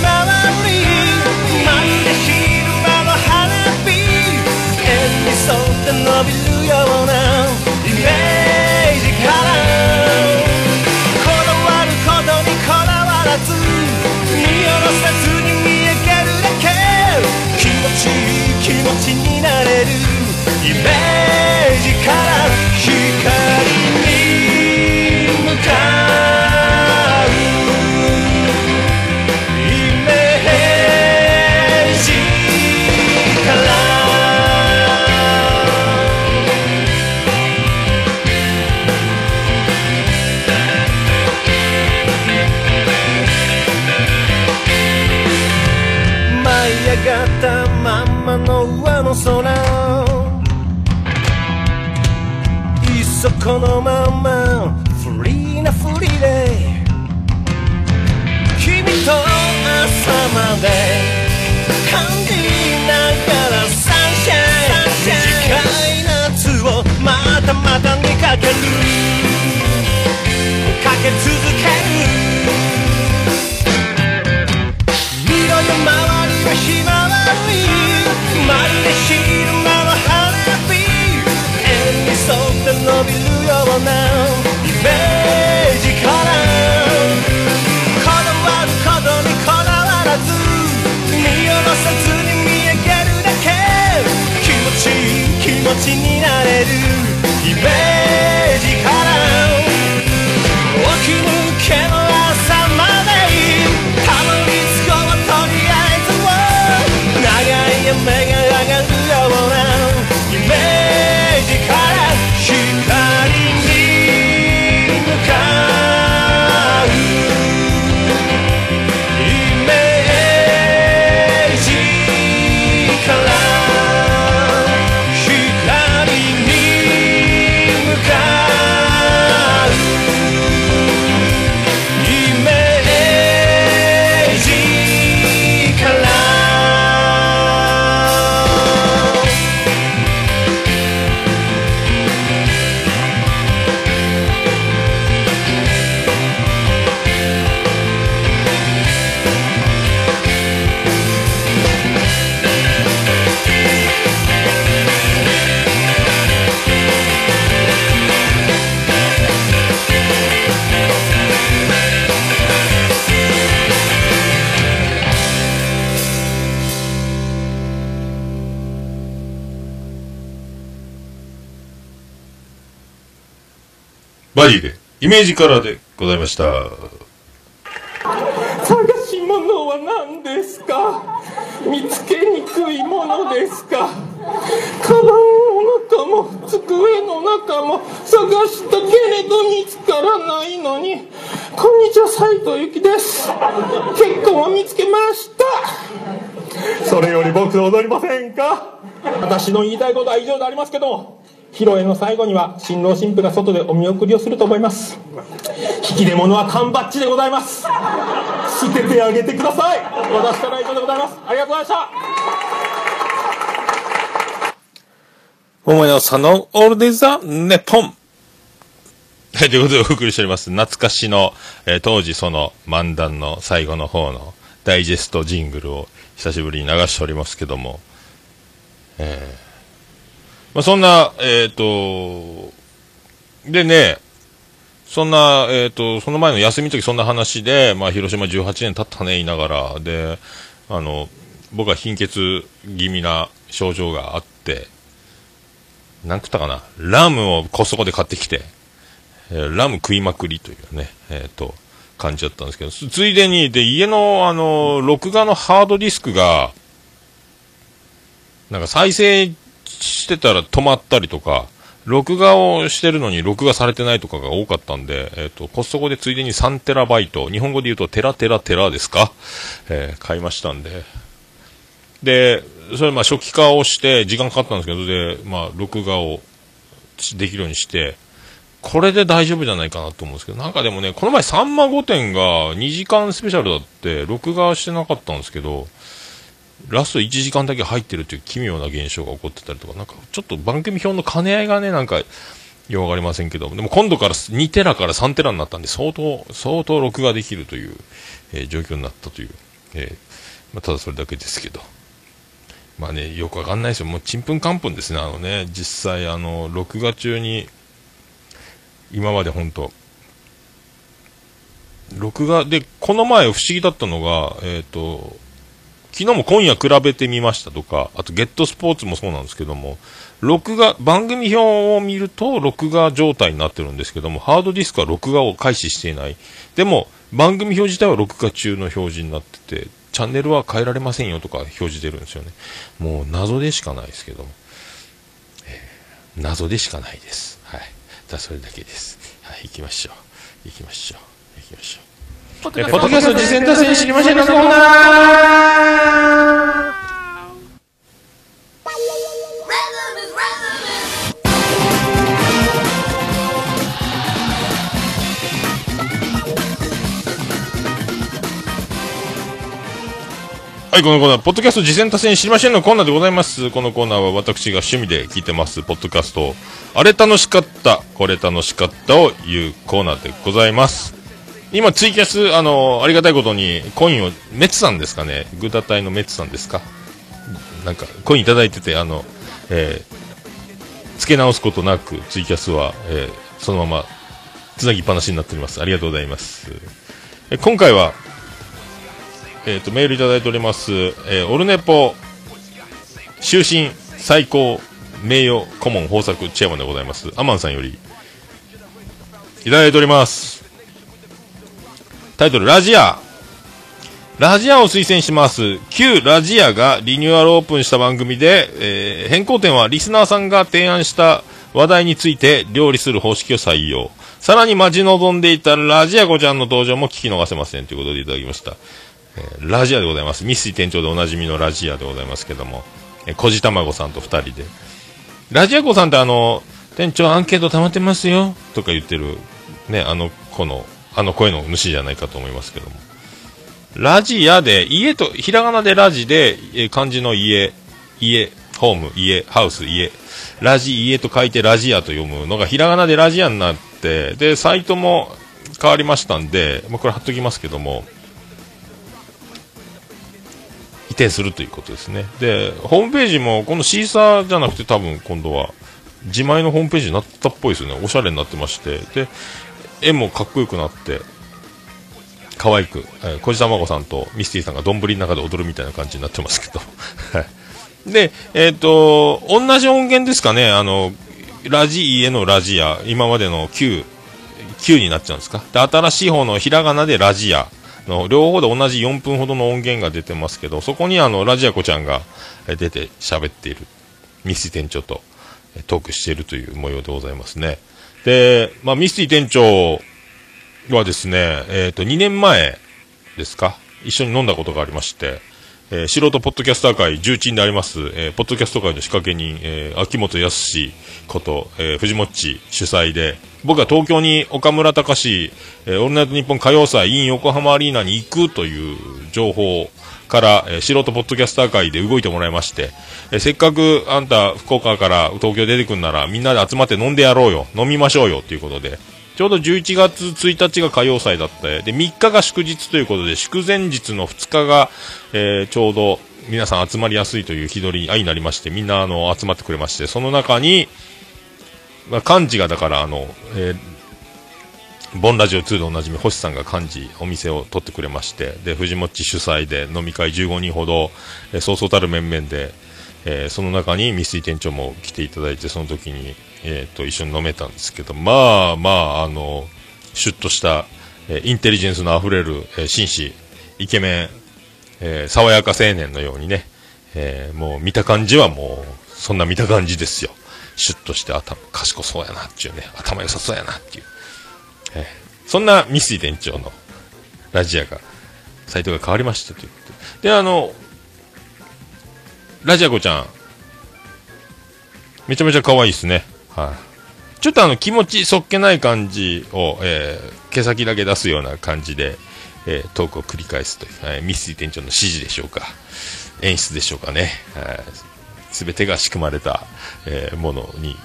まわりまるで昼間の花火円に沿って伸びるようなイメージからこだわることにこだわらず見下ろさずに見えてるだけ。気持ちいい気持ちになれる。イメージで感じながらサンシャイン短い夏をまたまたにかけるかけ続ける見ろよ周りはひまわりまるで昼間の花火円に沿って伸びるようなちになれるイメージから奥向けのバディで、イメージカラーでございました。探し物は何ですか？見つけにくいものですか？カバンの中も机の中も探したけれど見つからないのに。こんにちは斉藤由貴です。結婚は見つけました。それより僕踊りませんか？私の言いたいことは以上でありますけど披露宴の最後には新郎新婦が外でお見送りをすると思います。引き出物は缶バッジでございます。捨ててあげてください。私からは以上でございます。ありがとうございました。桃屋さんのオールディザネポン。はい、ということでお送りしております。懐かしの、えー当時その漫談の最後の方のダイジェストジングルを久しぶりに流しておりますけども、えーまあ、そんな、えっ、と、でね、そんな、えっ、と、その前の休みの時そんな話で、まあ、広島18年経ったね、言いながら、で、あの、僕は貧血気味な症状があって、なん食ったかな？ラムをコストコで買ってきて、えーラム食いまくりというね、えっ、と、感じだったんですけど、ついでに、で、家の、あの、録画のハードディスクが、なんか再生してたら止まったりとか、録画をしてるのに録画されてないとかが多かったんで、えっ、と、コストコでついでに3テラバイト、日本語で言うとテラテラテラですか？えー買いましたんで。で、それまあ初期化をして、時間かかったんですけど、で、まあ録画をできるようにして、これで大丈夫じゃないかなと思うんですけど、なんかでもね、この前、さんま御殿が2時間スペシャルだって、録画してなかったんですけど、ラスト1時間だけ入ってるっていう奇妙な現象が起こってたりとか、なんかちょっと番組表の兼ね合いがね、なんか、ようわかりませんけど、でも今度から2テラから3テラになったんで、相当、相当録画できるという、えー状況になったという、えーまあ、ただそれだけですけど。まあね、よくわかんないですよ。もうちんぷんかんぷんですね。あのね、実際、あの、録画中に、今まで本当録画で、この前不思議だったのが、えっ、と、昨日も今夜比べてみましたとか、あとゲットスポーツもそうなんですけども、録画、番組表を見ると録画状態になってるんですけども、ハードディスクは録画を開始していない。でも、番組表自体は録画中の表示になってて、チャンネルは変えられませんよとか表示出るんですよね。もう謎でしかないですけども。えー謎でしかないです。はい。だそれだけです。はい、行きましょう。行きましょう。行きましょう。ポッドキャスト実践達成知りませんのコーナーはい、このコーナー、ポッドキャスト実践達成知りませんのコーナーでございます。このコーナーは私が趣味で聞いてます、ポッドキャストを、あれ楽しかった、これ楽しかったを言うコーナーでございます。今、ツイキャス、あの、ありがたいことに、コインを、メツさんですかね、グータ隊のメツさんですかなんか、コインいただいてて、あの、えー、付け直すことなく、ツイキャスは、えー、そのまま、つなぎっぱなしになっております。ありがとうございます。え今回は、えっ、と、メールいただいております。えーオルネポ、終身最高名誉顧問豊作チェアマンでございます。アマンさんより、いただいております。タイトル、ラジア。ラジアを推薦します。旧ラジアがリニューアルオープンした番組で、えー変更点はリスナーさんが提案した話題について料理する方式を採用。さらに待ち望んでいたラジア子ちゃんの登場も聞き逃せませんということでいただきました。えーラジアでございます。ミスティ店長でおなじみのラジアでございますけども、えー、こじたまごさんと二人で。ラジア子さんってあの、店長アンケート溜まってますよとか言ってる、ね、あの子の、あの声の主じゃないかと思いますけども。ラジアで、家と、ひらがなでラジで、えー漢字の家、家、ホーム、家、ハウス、家、ラジ、家と書いてラジアと読むのが、ひらがなでラジアになって、で、サイトも変わりましたんで、まあ、これ貼っときますけども、移転するということですね。で、ホームページも、このシーサーじゃなくて多分今度は、自前のホームページになったっぽいですよね。おしゃれになってまして。で、絵もかっこよくなって、可愛く、えー、小路卵さんとミスティさんが丼の中で踊るみたいな感じになってますけど。で、えっ、と、同じ音源ですかね、あの、ラジ家のラジア、今までの旧9になっちゃうんですか。で、新しい方のひらがなでラジアの、両方で同じ4分ほどの音源が出てますけど、そこにあの、ラジア子ちゃんが出て喋っている、ミスティ店長とトークしているという模様でございますね。で、まあ、ミスティ店長はですね、えっ、と、2年前ですか、一緒に飲んだことがありまして、えー素人ポッドキャスター界重鎮であります、えーポッドキャスト界の仕掛け人、えー秋元康こと、えー藤もっち主催で、僕は東京に岡村隆史、えーオールナイトニッポン歌謡祭 in 横浜アリーナに行くという情報から、えー素人ポッドキャスター界で動いてもらいまして、えーせっかくあんた福岡から東京出てくんならみんなで集まって飲んでやろうよ、飲みましょうよ。ということで、ちょうど11月1日が歌謡祭だった。で、3日が祝日ということで、祝前日の2日が、えーちょうど皆さん集まりやすいという日取りになりまして、みんなあの集まってくれまして、その中に、まあ、漢字がだから、あの、えーボンラジオ2でおなじみ星さんが漢字お店を取ってくれましてで藤もっち主催で飲み会15人ほど、えそうそうたる面々で、えーその中にミスティ店長も来ていただいてその時に、えー、と一緒に飲めたんですけどまあまああのシュッとした、えインテリジェンスのあふれる、え紳士イケメン、え爽やか青年のようにね、えもう見た感じはもうそんな見た感じですよ。シュッとして頭賢そうやなっていうね頭良さそうやなっていう。えそんなミスティ店長のラジアが、サイトが変わりましたということで。で、あの、ラジア子ちゃん、めちゃめちゃ可愛いですね。はい。ちょっとあの気持ちそっけない感じを、えー毛先だけ出すような感じで、えートークを繰り返すという、はいミスティ店長の指示でしょうか。演出でしょうかね。すべてが仕組まれた、えーものに、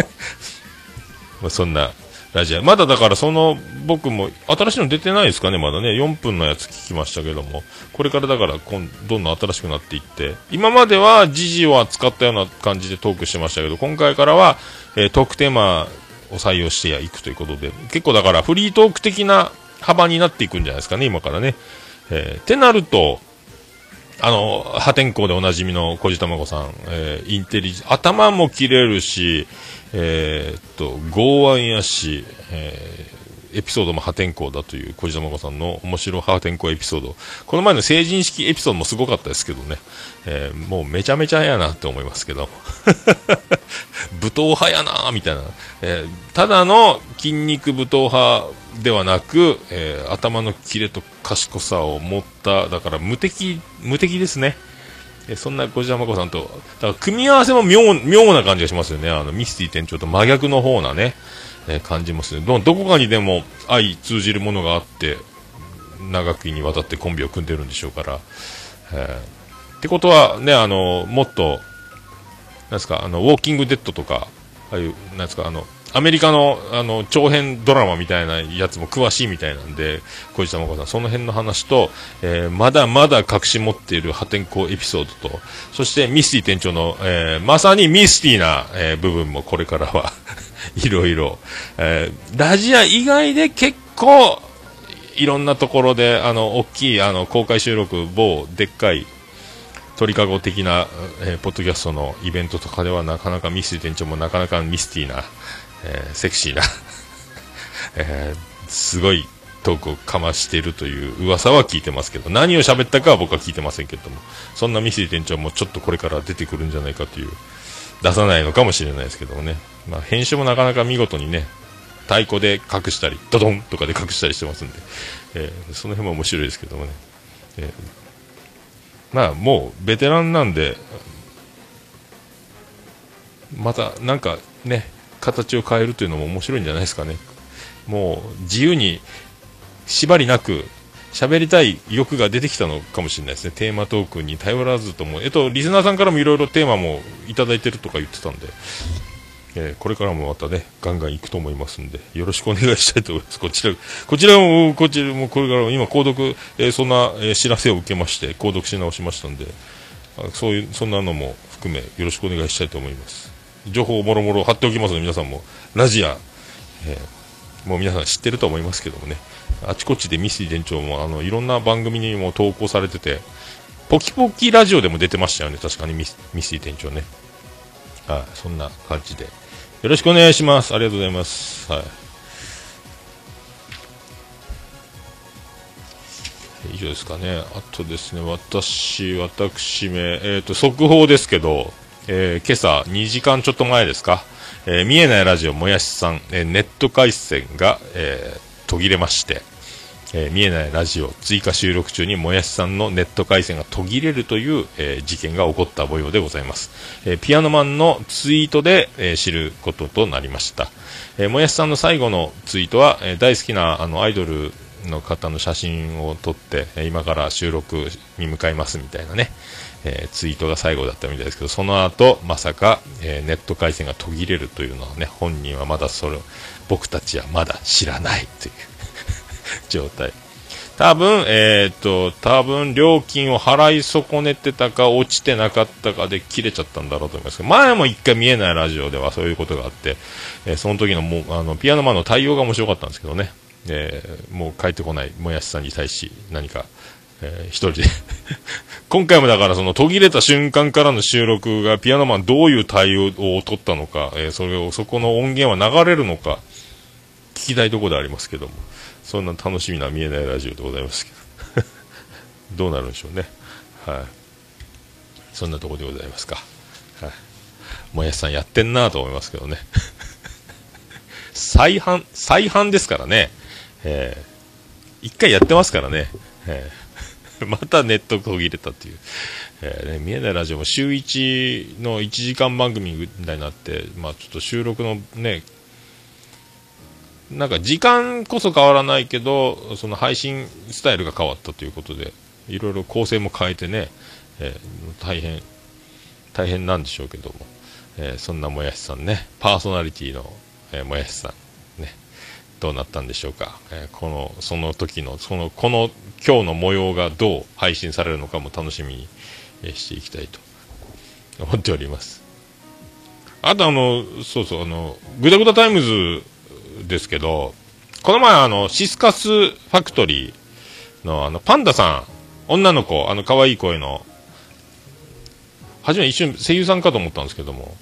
そんなラジオ。まだだからその、僕も、新しいの出てないですかね、まだね。4分のやつ聞きましたけども。これからだから、どんどん新しくなっていって。今までは時事を扱ったような感じでトークしてましたけど、今回からは、えートークテーマを採用していくということで、結構だからフリートーク的な幅になっていくんじゃないですかね、今からね。えーってなると、あの、破天荒でおなじみの小路玉子さん、えーインテリジ、頭も切れるし、えーっと、剛腕やし、えーエピソードも破天荒だという小路玉子さんの面白破天荒エピソード。この前の成人式エピソードもすごかったですけどね。えーもうめちゃめちゃやなって思いますけど。武闘派やなみたいな、えただの筋肉武闘派ではなく、え頭のキレと賢さを持っただから無敵無敵ですねえそんな小島真子さんとだから組み合わせも妙妙な感じがしますよね。あのミスティ店長と真逆の方なね、えー感じますねどどこかにでも相通じるものがあって長きにわたってコンビを組んでるんでしょうから、えーってことはねあのもっとなんですか、あの、ウォーキングデッドとか、ああいう、なんですか、あの、アメリカの、あの、長編ドラマみたいなやつも詳しいみたいなんで、小石玉子さん、その辺の話と、えーまだまだ隠し持っている破天荒エピソードと、そしてミスティ店長の、えーまさにミスティな、えー部分もこれからは、いろいろ、えーラジア以外で結構、いろんなところで、あの、大きい、あの、公開収録、某、でっかい、鳥かご的な、えーポッドキャストのイベントとかではなかなかミスティ店長もなかなかミスティな、えーセクシーな、えーすごいトークをかましているという噂は聞いてますけど、何を喋ったかは僕は聞いてませんけども、そんなミスティ店長もちょっとこれから出てくるんじゃないかという、出さないのかもしれないですけどもね、まあ、編集もなかなか見事にね、太鼓で隠したり、ドドンとかで隠したりしてますんで、えーその辺も面白いですけどもね。えーまあもうベテランなんで、またなんかね、形を変えるというのも面白いんじゃないですかね。もう自由に縛りなく喋りたい欲が出てきたのかもしれないですね。テーマトークに頼らずとも。えっと、リスナーさんからもいろいろテーマもいただいてるとか言ってたんで、えーこれからもまたね、ガンガン行くと思いますんで、よろしくお願いしたいと思います。こちら、こちらも、こちらも、これからも今、購読、えーそんな、えー知らせを受けまして、購読し直しましたんで、そういう、そんなのも含め、よろしくお願いしたいと思います。情報をもろもろ貼っておきますので、皆さんも、ラジア、えー、もう皆さん知ってると思いますけどもね、あちこちでミステ店長も、あの、いろんな番組にも投稿されてて、ポキポキラジオでも出てましたよね、確かにミスミ店長ね。はい、そんな感じで。よろしくお願いします。ありがとうございます。はい。以上ですかね。あとですね、私、私め、えっ、ー、と、速報ですけど、えー今朝2時間ちょっと前ですか、えー見えないラジオもやしさん、えーネット回線が、え途切れまして、え見えないラジオ追加収録中にもやしさんのネット回線が途切れるという、え事件が起こった模様でございます、えピアノマンのツイートで、え知ることとなりました、えもやしさんの最後のツイートは、え大好きなあのアイドルの方の写真を撮って、今から収録に向かいますみたいなね、えーツイートが最後だったみたいですけど、その後、まさか、えーネット回線が途切れるというのはね、本人はまだそれ、僕たちはまだ知らないという 状態。多分、えっ、と、多分料金を払い損ねてたか落ちてなかったかで切れちゃったんだろうと思いますけど、前も一回見えないラジオではそういうことがあって、えーその時のもう、あの、ピアノマンの対応が面白かったんですけどね、えーもう帰ってこないもやしさんに対し何か、えー一人で 今回もだからその途切れた瞬間からの収録がピアノマンどういう対応を取ったのか、えーそれを、そこの音源は流れるのか、聞きたいとこでありますけども、そんな楽しみな見えないラジオでございますけど、どうなるんでしょうね。はい。そんなとこでございますか。はい。もやしさんやってんなと思いますけどね。再販、再販ですからね。えー一回やってますからね。えー またネット途切れたっていう。えーね、見えないラジオも週1の1時間番組みたいになって、まあちょっと収録のね、なんか時間こそ変わらないけど、その配信スタイルが変わったということで、いろいろ構成も変えてね、えー大変、大変なんでしょうけども、えーそんなもやしさんね、パーソナリティの、えーもやしさん、ね、どうなったんでしょうか、えーこの、その時の、その、この、今日の模様がどう配信されるのかも楽しみに、えしていきたいと思っております。あとあの、そうそう、あの、グダグダタイムズですけど、この前あの、シスカスファクトリーのあの、パンダさん、女の子、あの、可愛い声の、初め一瞬声優さんかと思ったんですけども、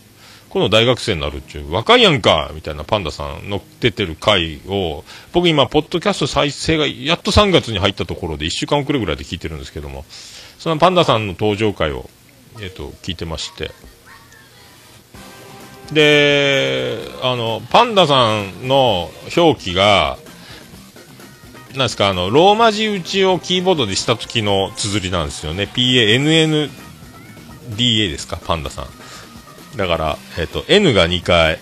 この大学生になるっちゅう、若いやんかみたいなパンダさんの出てる回を、僕今、ポッドキャスト再生がやっと3月に入ったところで1週間遅れぐらいで聞いてるんですけども、そのパンダさんの登場回を、えっ、と、聞いてまして、で、あの、パンダさんの表記が、なんですか、あの、ローマ字打ちをキーボードでした時の綴りなんですよね。PANNDA ですか、パンダさん。だから、えっ、と、N が2回、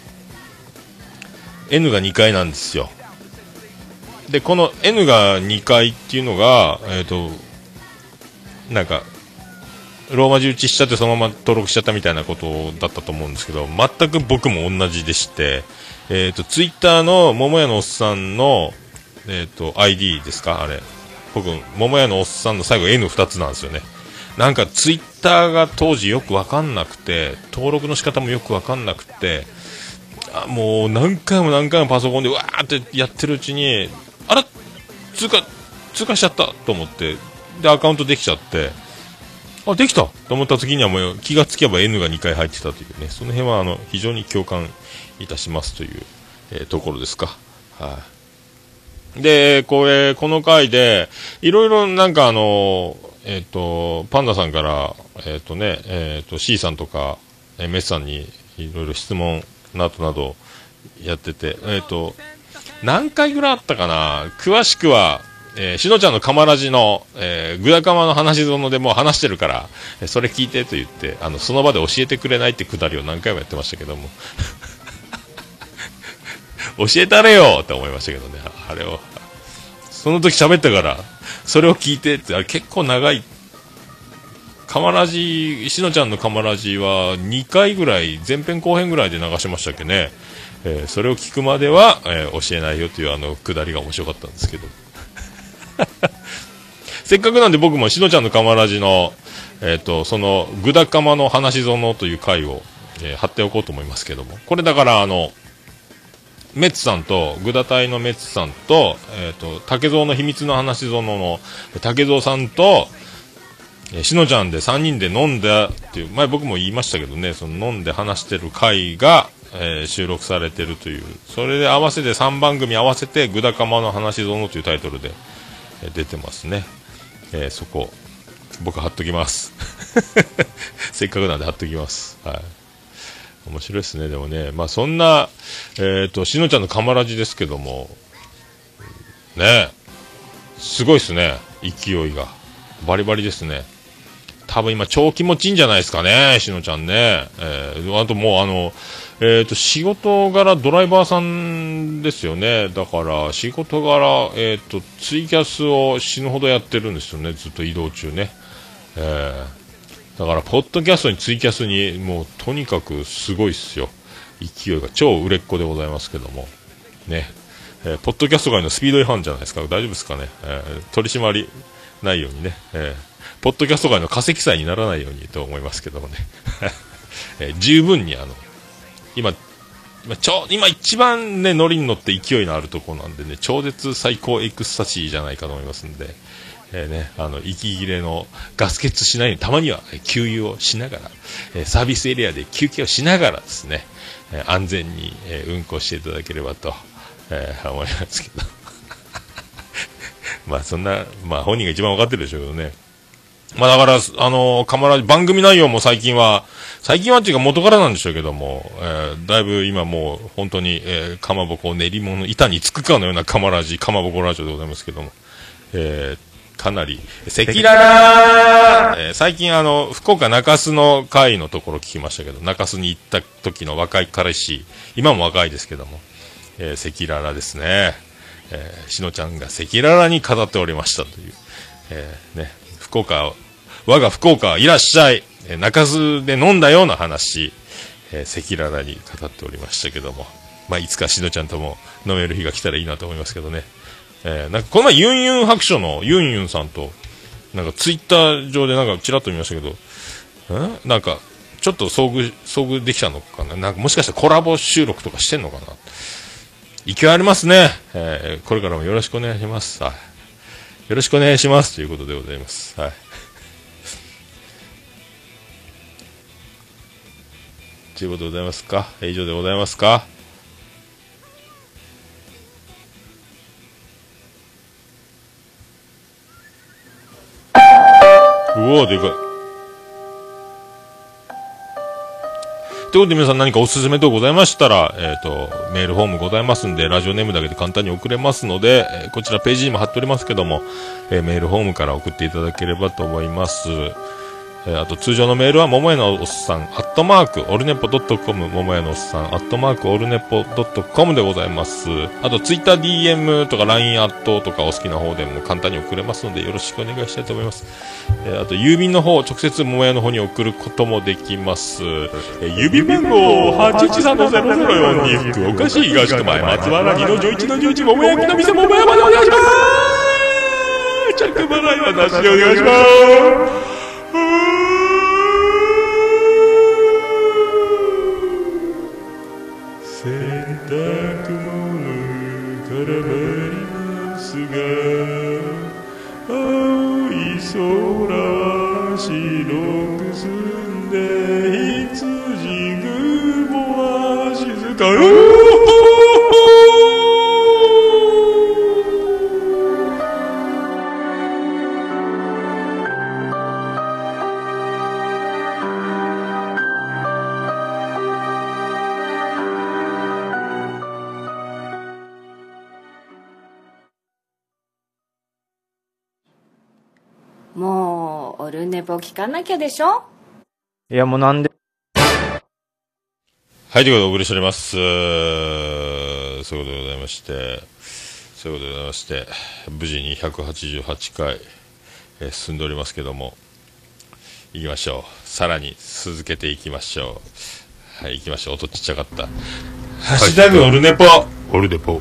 N が2回なんですよ。で、この N が2回っていうのが、えっ、と、なんか、ローマ字打ちしちゃってそのまま登録しちゃったみたいなことだったと思うんですけど、全く僕も同じでして、えっ、と、ツイッターの桃屋のおっさんの、えっ、と、ID ですか？あれ。僕、桃屋のおっさんの最後 N2 つなんですよね。なんかツイッターが当時よくわかんなくて、登録の仕方もよくわかんなくて、あもう何回も何回もパソコンでわーってやってるうちに、あら、通過、通過しちゃったと思って、で、アカウントできちゃって、あ、できたと思った時にはもう気がつけば N が2回入ってたというね、その辺はあの非常に共感いたしますという、えーところですか。はい。で、これ、この回で、いろいろなんかあの、えっ、と、パンダさんから、えっ、とね、えっ、と、C さんとか、えメスさんにいろいろ質問などなどやってて、えっ、と、何回ぐらいあったかな？詳しくは、えーしのちゃんのカマラジの、えー、グダカマの話園でもう話してるから、えそれ聞いてと言って、あの、その場で教えてくれないってくだりを何回もやってましたけども。教えたれよって思いましたけどね、あれを。その時喋ったから、それを聞いてって、あれ結構長い。カマラジ、しのちゃんのカマラジは2回ぐらい、前編後編ぐらいで流しましたっけね。えーそれを聞くまでは、えー教えないよというあの、くだりが面白かったんですけど。せっかくなんで僕もしのちゃんのカマラジの、えっ、と、その、グダカマの話園という回を、えー貼っておこうと思いますけども。これだからあの、メッツさんと、グダ隊のメッツさんと、えっ、と、竹蔵の秘密の話園の竹蔵さんと、えしのちゃんで3人で飲んだっていう、前僕も言いましたけどね、その飲んで話してる回が、えー収録されてるという、それで合わせて3番組合わせて、グダカマの話園というタイトルで、えー出てますね。えーそこ、僕貼っときます。せっかくなんで貼っときます。はい。面白いですね、でもね。まあそんな、えっ、と、しのちゃんのカマラジですけども、ねすごいですね、勢いが。バリバリですね。多分今超気持ちいいんじゃないですかね、しのちゃんね。えーあともうあの、えっ、と、仕事柄ドライバーさんですよね。だから、仕事柄、えっ、と、ツイキャスを死ぬほどやってるんですよね、ずっと移動中ね。えーだから、ポッドキャストにツイキャスに、もう、とにかくすごいっすよ。勢いが超売れっ子でございますけども。ね。えーポッドキャスト界のスピード違反じゃないですか。大丈夫ですかね。えー取り締まりないようにね。えーポッドキャスト界の化石祭にならないようにと思いますけどもね。え十分にあの、今、今ちょ今一番ね、ノリに乗って勢いのあるところなんでね、超絶最高エクスタシーじゃないかと思いますんで、えーね、あの、息切れのガス欠しないように、たまには給油をしながら、えサービスエリアで休憩をしながらですね、え安全に、え運行していただければと、えー思いますけど。まあそんな、まあ本人が一番わかってるでしょうけどね。まあだから、あのー、カマラ、番組内容も最近は、最近はっていうか元からなんでしょうけども、えーだいぶ今もう本当に、えーかまぼこ練り物、板につくかのようなカマラジ、かまぼこラジオでございますけども、えーかなり、赤裸々、えー最近あの、福岡中洲の会のところ聞きましたけど、中洲に行った時の若い彼氏、今も若いですけども、えー赤裸々ですね。えーしのちゃんが赤裸々に語っておりましたという、えーね、福岡、我が福岡いらっしゃい、えー中洲で飲んだような話、えー赤裸々に語っておりましたけども、まあ、いつかしのちゃんとも飲める日が来たらいいなと思いますけどね。えーなんかこの前ユンユン白書のユンユンさんと、なんかツイッター上でなんかちらっと見ましたけど、んなんか、ちょっと遭遇、遭遇できたのかな？なんかもしかしてコラボ収録とかしてんのかな？勢いありますね。えーこれからもよろしくお願いします。はい。よろしくお願いします。ということでございます。はい。ということでございますか？以上でございますか？うおーでかい。ということで皆さん何かおすすめ等ございましたら、えっ、と、メールフォームございますんで、ラジオネームだけで簡単に送れますので、えーこちらページにも貼っておりますけども、えーメールフォームから送っていただければと思います。えーあと通常のメールは、桃屋のおっさん、アットマーク、オルネポドットコム、桃屋のおっさん、アットマーク、オルネポドットコムでございます。あと、ツイッター DM とか LINE アットとかお好きな方でも簡単に送れますので、よろしくお願いしたいと思います。えーあと、郵便の方、直接桃屋の方に送ることもできます。えー郵便番号、813-0042、福岡市東区前、松原2の11の11、桃焼きの店、桃屋までお願いします着払いはなしでお願いします聞かなきゃでしょ？いやもうなんで、はい、ということでお送りしております。そういうことでございまして、そういうことでございまして、無事に188回、えー進んでおりますけども、行きましょう。さらに続けていきましょう。はい、行きましょう。音ちっちゃかった。ハッシュタグオルネポオルネポ。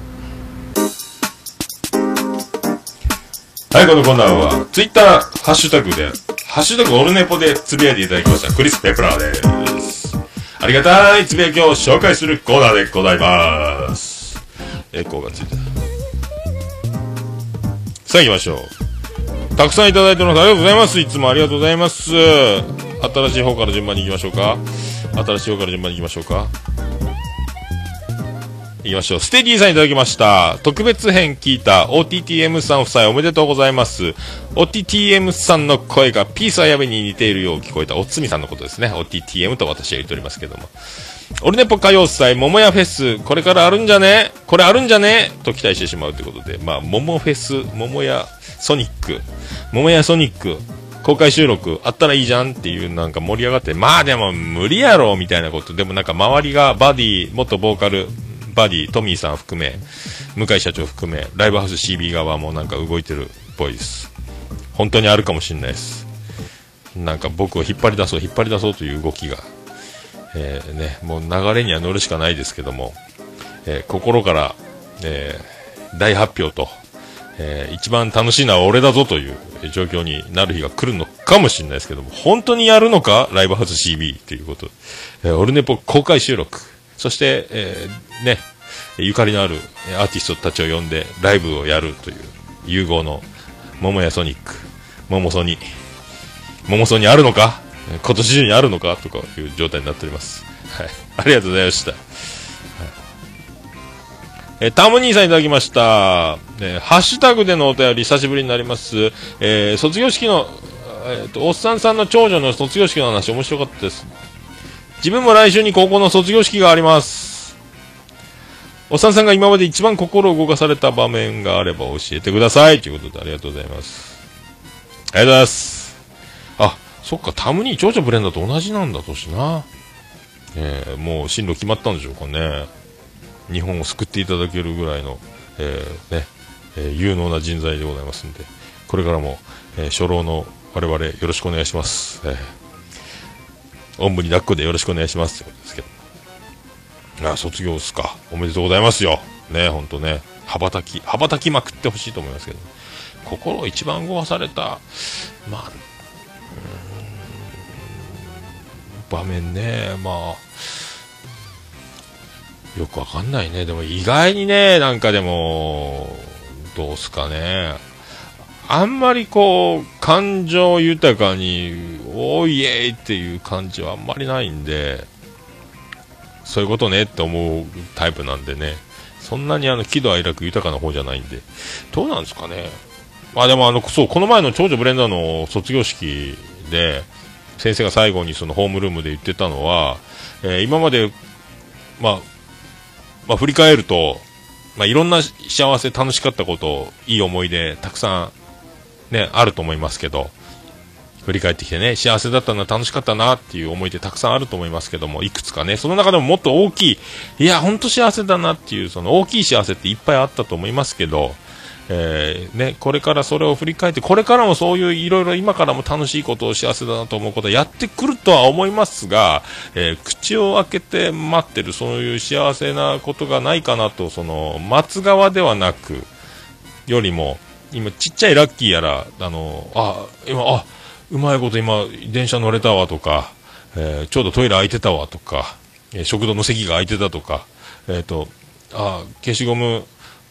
はい、このコーナーは、ツイッター、ハッシュタグで、ハッシュタグオルネポでつぶやいていただきました、クリス・ペプラーです。ありがたいつぶやきを紹介するコーナーでございます。エコーがついた。さあ行きましょう。たくさんいただいてます。ありがとうございます。いつもありがとうございます。新しい方から順番に行きましょうか。新しい方から順番に行きましょうか。いましょう。ステディさんいただきました。特別編聞いた OTTM さん夫妻おめでとうございます。OTTM さんの声がピースあやめに似ているよう聞こえたおつみさんのことですね。OTTM と私は言っておりますけども。オルネポ歌謡祭、桃屋フェス、これからあるんじゃね？これあるんじゃね？と期待してしまうということで、まあ、桃フェス、桃屋ソニック、桃屋ソニック、公開収録あったらいいじゃんっていうなんか盛り上がって、まあでも無理やろみたいなこと、でもなんか周りがバディ、元ボーカル、バディ、トミーさん含め、向井社長含め、ライブハウス CB 側もなんか動いてるっぽいです。本当にあるかもしれないです。なんか僕を引っ張り出そう、引っ張り出そうという動きが、えーね、もう流れには乗るしかないですけども、えー心から、えー大発表と、えー一番楽しいのは俺だぞという状況になる日が来るのかもしれないですけども、本当にやるのかライブハウス CB ということ、えーオルネポ公開収録、そして、えね、ゆかりのあるアーティストたちを呼んでライブをやるという融合の桃屋ソニック、桃ソニ、桃ソニあるのか？今年中にあるのか？とかいう状態になっております。はい。ありがとうございました。えタム兄さんいただきました。えーハッシュタグでのお便り久しぶりになります。えー卒業式の、えーと、おっさんさんの長女の卒業式の話面白かったです。自分も来週に高校の卒業式があります。おっさんさんが今まで一番心を動かされた場面があれば教えてください。ということでありがとうございます。ありがとうございます。あ、そっか、タムニー、長女ブレンダーと同じなんだ、年な。えーもう進路決まったんでしょうかね。日本を救っていただけるぐらいの、えーね、えー有能な人材でございますんで、これからも、えー初老の我々よろしくお願いします。えーおんぶに抱っこでよろしくお願いしますってことですけど。あ、卒業っすか。おめでとうございますよ。ね、ほんとね。羽ばたき、羽ばたきまくってほしいと思いますけど。心を一番動かされた、まあ、場面ね、まあ、よくわかんないね。でも意外にね、なんかでも、どうすかね。あんまりこう、感情豊かに、おーイエーイっていう感じはあんまりないんで、そういうことねって思うタイプなんでね。そんなにあの、喜怒哀楽豊かな方じゃないんで。どうなんですかね。まあでもあの、そう、この前の長女ブレンダーの卒業式で、先生が最後にそのホームルームで言ってたのは、えー今まで、まあ、まあ、振り返ると、まあ、いろんな幸せ、楽しかったこと、いい思い出、たくさん、ね、あると思いますけど、振り返ってきてね、幸せだったな、楽しかったなっていう思い出たくさんあると思いますけども、いくつかね、その中でももっと大きい、いや、ほんと幸せだなっていう、その大きい幸せっていっぱいあったと思いますけど、えーね、これからそれを振り返って、これからもそういういろいろ今からも楽しいことを幸せだなと思うことをやってくるとは思いますが、えー口を開けて待ってる、そういう幸せなことがないかなと、その、待つ側ではなく、よりも、今ちっちゃいラッキーやら、あの、あ、今、あ、うまいこと今、電車乗れたわとか、えーちょうどトイレ空いてたわとか、えー食堂の席が空いてたとか、えっ、と、あ、消しゴム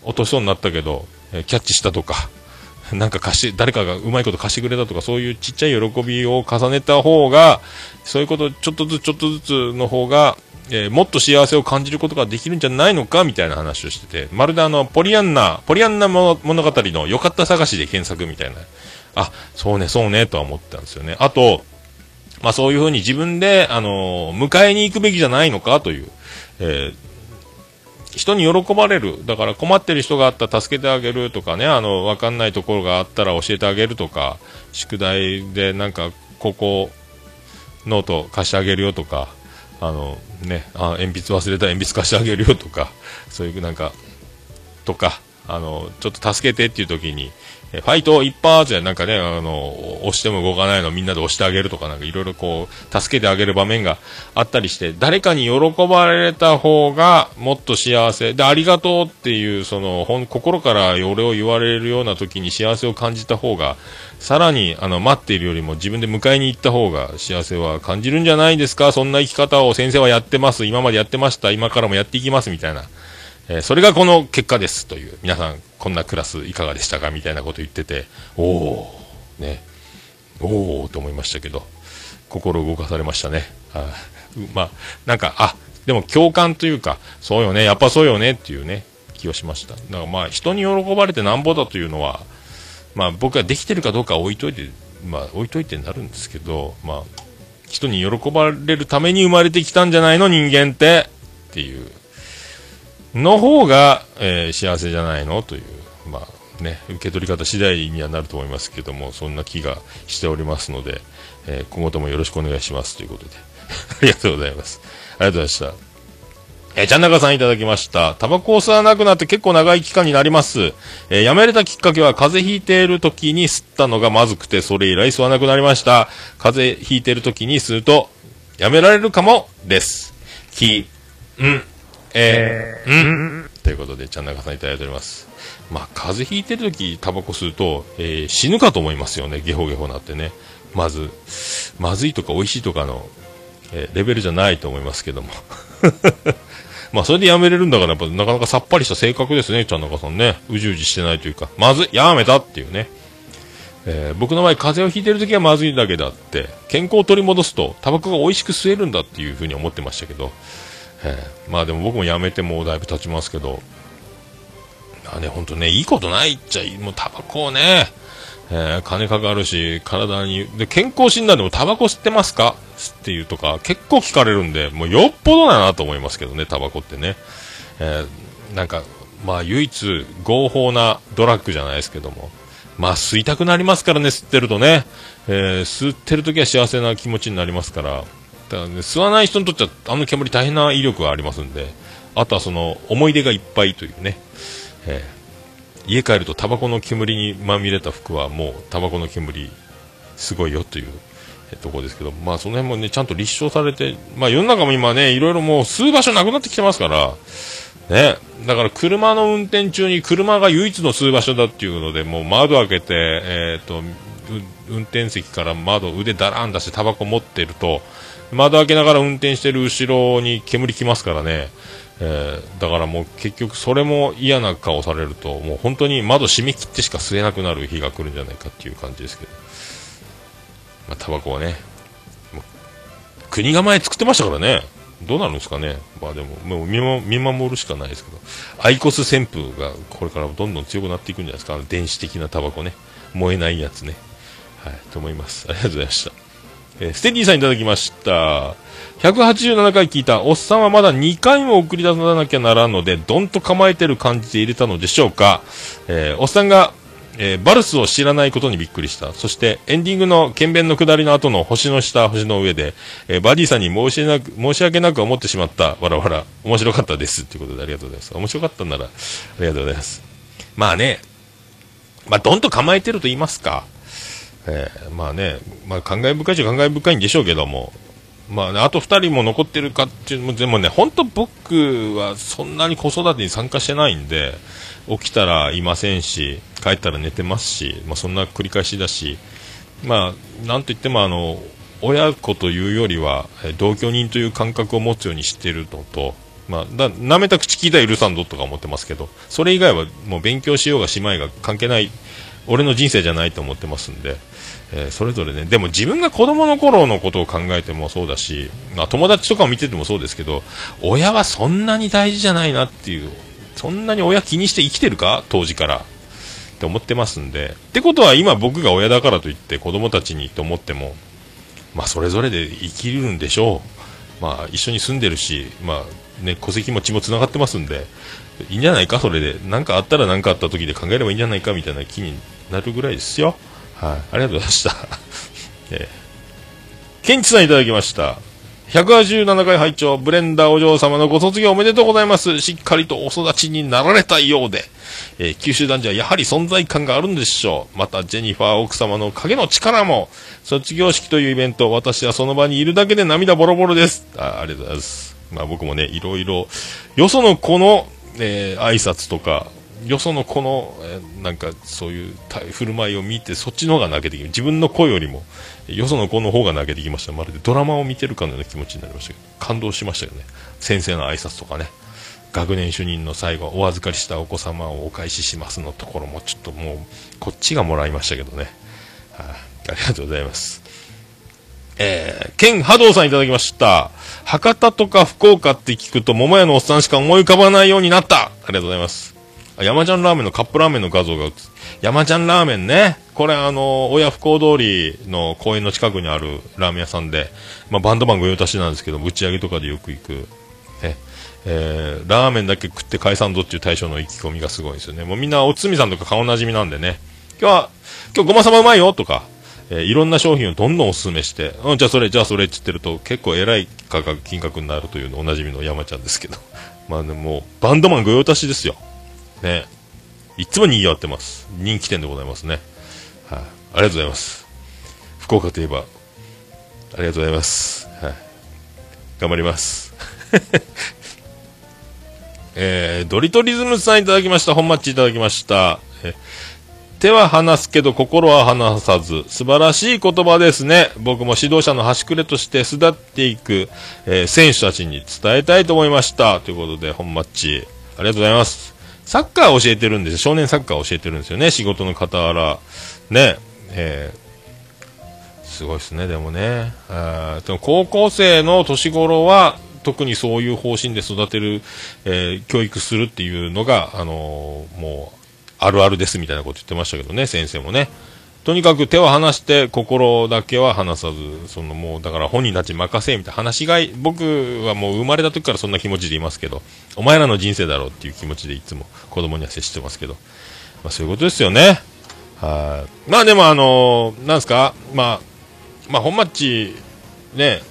落としそうになったけど、えキャッチしたとか、なんか貸し、誰かがうまいこと貸してくれたとか、そういうちっちゃい喜びを重ねた方が、そういうこと、ちょっとずつちょっとずつの方が、えーもっと幸せを感じることができるんじゃないのかみたいな話をしてて、まるであの、ポリアンナ、ポリアンナ物語の良かった探しで検索みたいな、あ、そうね、そうね、とは思ってたんですよね。あと、まあそういうふうに自分で、あのー迎えに行くべきじゃないのかという、えー人に喜ばれる。だから困ってる人があったら助けてあげるとかね、あの、わかんないところがあったら教えてあげるとか、宿題でなんか、ここ、ノート貸してあげるよとか、あの、ね、あ鉛筆忘れた鉛筆貸してあげるよとか、そういうなんか、とか、あの、ちょっと助けてっていう時に、ファイト一発でなんかね、あの、押しても動かないのみんなで押してあげるとか、なんかいろいろこう、助けてあげる場面があったりして、誰かに喜ばれた方がもっと幸せ。で、ありがとうっていう、その、ほん、心から俺を言われるような時に幸せを感じた方が、さらに、あの、待っているよりも自分で迎えに行った方が幸せは感じるんじゃないですかそんな生き方を先生はやってます。今までやってました。今からもやっていきます。みたいな。えーそれがこの結果ですという、皆さん、こんなクラスいかがでしたかみたいなこと言ってて、おおね、おおと思いましたけど、心動かされましたね。はいうまあ、なんか、あ、でも共感というか、そうよね、やっぱそうよねっていうね、気がしました。だからまあ、人に喜ばれてなんぼだというのは、まあ、僕ができてるかどうかは置いといて、まあ、置いといてになるんですけど、まあ、人に喜ばれるために生まれてきたんじゃないの人間って、っていう、の方が、えー幸せじゃないのという、まあね、受け取り方次第にはなると思いますけども、そんな気がしておりますので、えー今後ともよろしくお願いしますということで、ありがとうございます。ありがとうございました。えー、ちゃんなかさんいただきました。タバコを吸わなくなって結構長い期間になります。えーやめれたきっかけは風邪ひいている時に吸ったのがまずくて、それ以来吸わなくなりました。風邪ひいている時に吸うと、やめられるかも、です。き、ん、えー、ん、ということで、ちゃんなかさんいただいております。まあ、風邪ひいてる時タバコ吸うと、えー死ぬかと思いますよね。ゲホゲホなってね。まず、まずいとか美味しいとかの、えーレベルじゃないと思いますけども。まあ、それでやめれるんだから、やっぱ、なかなかさっぱりした性格ですね、ちゃんなかさんね。うじうじしてないというか、まずい、やめたっていうね。えー僕の場合、風邪をひいてるときはまずいだけだって、健康を取り戻すと、タバコが美味しく吸えるんだっていうふうに思ってましたけど、えーまあでも僕もやめてもうだいぶ経ちますけど、まあね、ほんとね、いいことないっちゃ、もうタバコをね、えー金かかるし、体に、で、健康診断でもタバコ吸ってますか？っていうとか、結構聞かれるんで、もうよっぽどだなと思いますけどね、タバコってね。えーなんか、まあ唯一合法なドラッグじゃないですけども、まあ吸いたくなりますからね、吸ってるとね。えー吸ってる時は幸せな気持ちになりますから、だからね、吸わない人にとってはあの煙大変な威力がありますんで、あとはその思い出がいっぱいというね、えー家帰るとタバコの煙にまみれた服はもうタバコの煙すごいよという、えーところですけど、まあその辺もね、ちゃんと立証されて、まあ世の中も今ね、いろいろもう吸う場所なくなってきてますから、ね、だから車の運転中に車が唯一の吸う場所だっていうので、もう窓開けて、えっ、と、運転席から窓、腕だらん出してタバコ持ってると、窓開けながら運転してる後ろに煙来ますからね、えーだからもう結局それも嫌な顔されると、もう本当に窓閉め切ってしか吸えなくなる日が来るんじゃないかっていう感じですけど、まあ、タバコはね、国が前作ってましたからね、どうなるんですかね、まあでも、もう見守見守るしかないですけど、アイコス旋風がこれからどんどん強くなっていくんじゃないですか、あの電子的なタバコね、燃えないやつね、はい、と思います。ありがとうございました。えーステディさんいただきました。187回聞いた、おっさんはまだ2回も送り出さなきゃならんので、どんと構えてる感じで入れたのでしょうか。えーおっさんが、えーバルスを知らないことにびっくりした。そして、エンディングの剣弁の下りの後の星の下、星の上で、えーバディさんに申しなく申し訳なく思ってしまった。わらわら。面白かったです。ということでありがとうございます。面白かったんなら、ありがとうございます。まあね、まあ、どんと構えてると言いますか。えーまあね、まあ、感慨深いっちゃ感慨深いんでしょうけども、まあね、あと2人も残ってるかっていうのも、でもね、本当僕はそんなに子育てに参加してないんで、起きたらいませんし、帰ったら寝てますし、まあ、そんな繰り返しだし、まあ、なんといってもあの、親子というよりは、同居人という感覚を持つようにしているのと、まあ、だ舐めた口聞いたら許さんぞとか思ってますけど、それ以外はもう勉強しようがしまいが関係ない、俺の人生じゃないと思ってますんで、えーそれぞれね、でも自分が子供の頃のことを考えてもそうだし、まあ、友達とかを見ててもそうですけど、親はそんなに大事じゃないなっていう、そんなに親気にして生きてるか？当時から。って思ってますんで。ってことは今僕が親だからといって子供たちにと思っても、まあそれぞれで生きるんでしょう。まあ一緒に住んでるし、まあね、戸籍も血も繋がってますんで、いいんじゃないか？それで。何かあったら何かあった時で考えればいいんじゃないか？みたいな気になるぐらいですよ。はい、ありがとうございました。えー、ケンチさんいただきました。187回拝聴ブレンダーお嬢様のご卒業おめでとうございます。しっかりとお育ちになられたようで、えー九州男児はやはり存在感があるんでしょう。また、ジェニファー奥様の影の力も、卒業式というイベント、私はその場にいるだけで涙ボロボロです。あありがとうございます。まあ僕もね、いろいろ、よその子の、えー挨拶とか、よその子の、えなんかそういう振る舞いを見て、そっちの方が泣けてき自分の声よりも、よその子の方が泣けてきました。まるでドラマを見てるかのような気持ちになりましたけど、感動しましたよね。先生の挨拶とかね。学年主任の最後、お預かりしたお子様をお返ししますのところも、ちょっともう、こっちがもらいましたけどね。はいありがとうございます。えー、ケン・ハドウさんいただきました。博多とか福岡って聞くと、桃屋のおっさんしか思い浮かばないようになったありがとうございます。山ちゃんラーメンのカップラーメンの画像が映つ。山ちゃんラーメンね。これあの、親不孝通りの公園の近くにあるラーメン屋さんで、まあバンドマン御用達なんですけど、打ち上げとかでよく行く、ね。えー、ラーメンだけ食って解散ぞっていう大将の意気込みがすごいですよね。もうみんなおつみさんとか顔なじみなんでね。今日は、今日ごまさばうまいよとか、えーいろんな商品をどんどんおすすめして、うん、じゃあそれ、じゃあそれって言ってると結構偉い価格、金額になるというのおなじみの山ちゃんですけど。まあね、も、バンドマン御用達ですよ。ね。いつも賑わってます。人気店でございますね。はい、ありがとうございます。福岡といえば、ありがとうございます。はい、頑張ります。えー、ドリトリズムさんいただきました。本マッチいただきました。え手は離すけど心は離さず素晴らしい言葉ですね僕も指導者の端くれとして巣立っていく、えー選手たちに伝えたいと思いましたということで本マッチありがとうございますサッカー教えてるんですよ。少年サッカー教えてるんですよね。仕事の傍ら。ね。えーすごいですねでもね。あでも高校生の年頃は特にそういう方針で育てる、えー教育するっていうのが、あのーもうあるあるですみたいなこと言ってましたけどね、先生もね。とにかく手を離して心だけは離さず、そのもうだから本人たち任せみたいな話がい、僕はもう生まれた時からそんな気持ちでいますけど、お前らの人生だろうっていう気持ちでいつも子供には接してますけど、まあそういうことですよね。はい。まあでもあのーなんですか、まあ、まあ本マッチ、ね、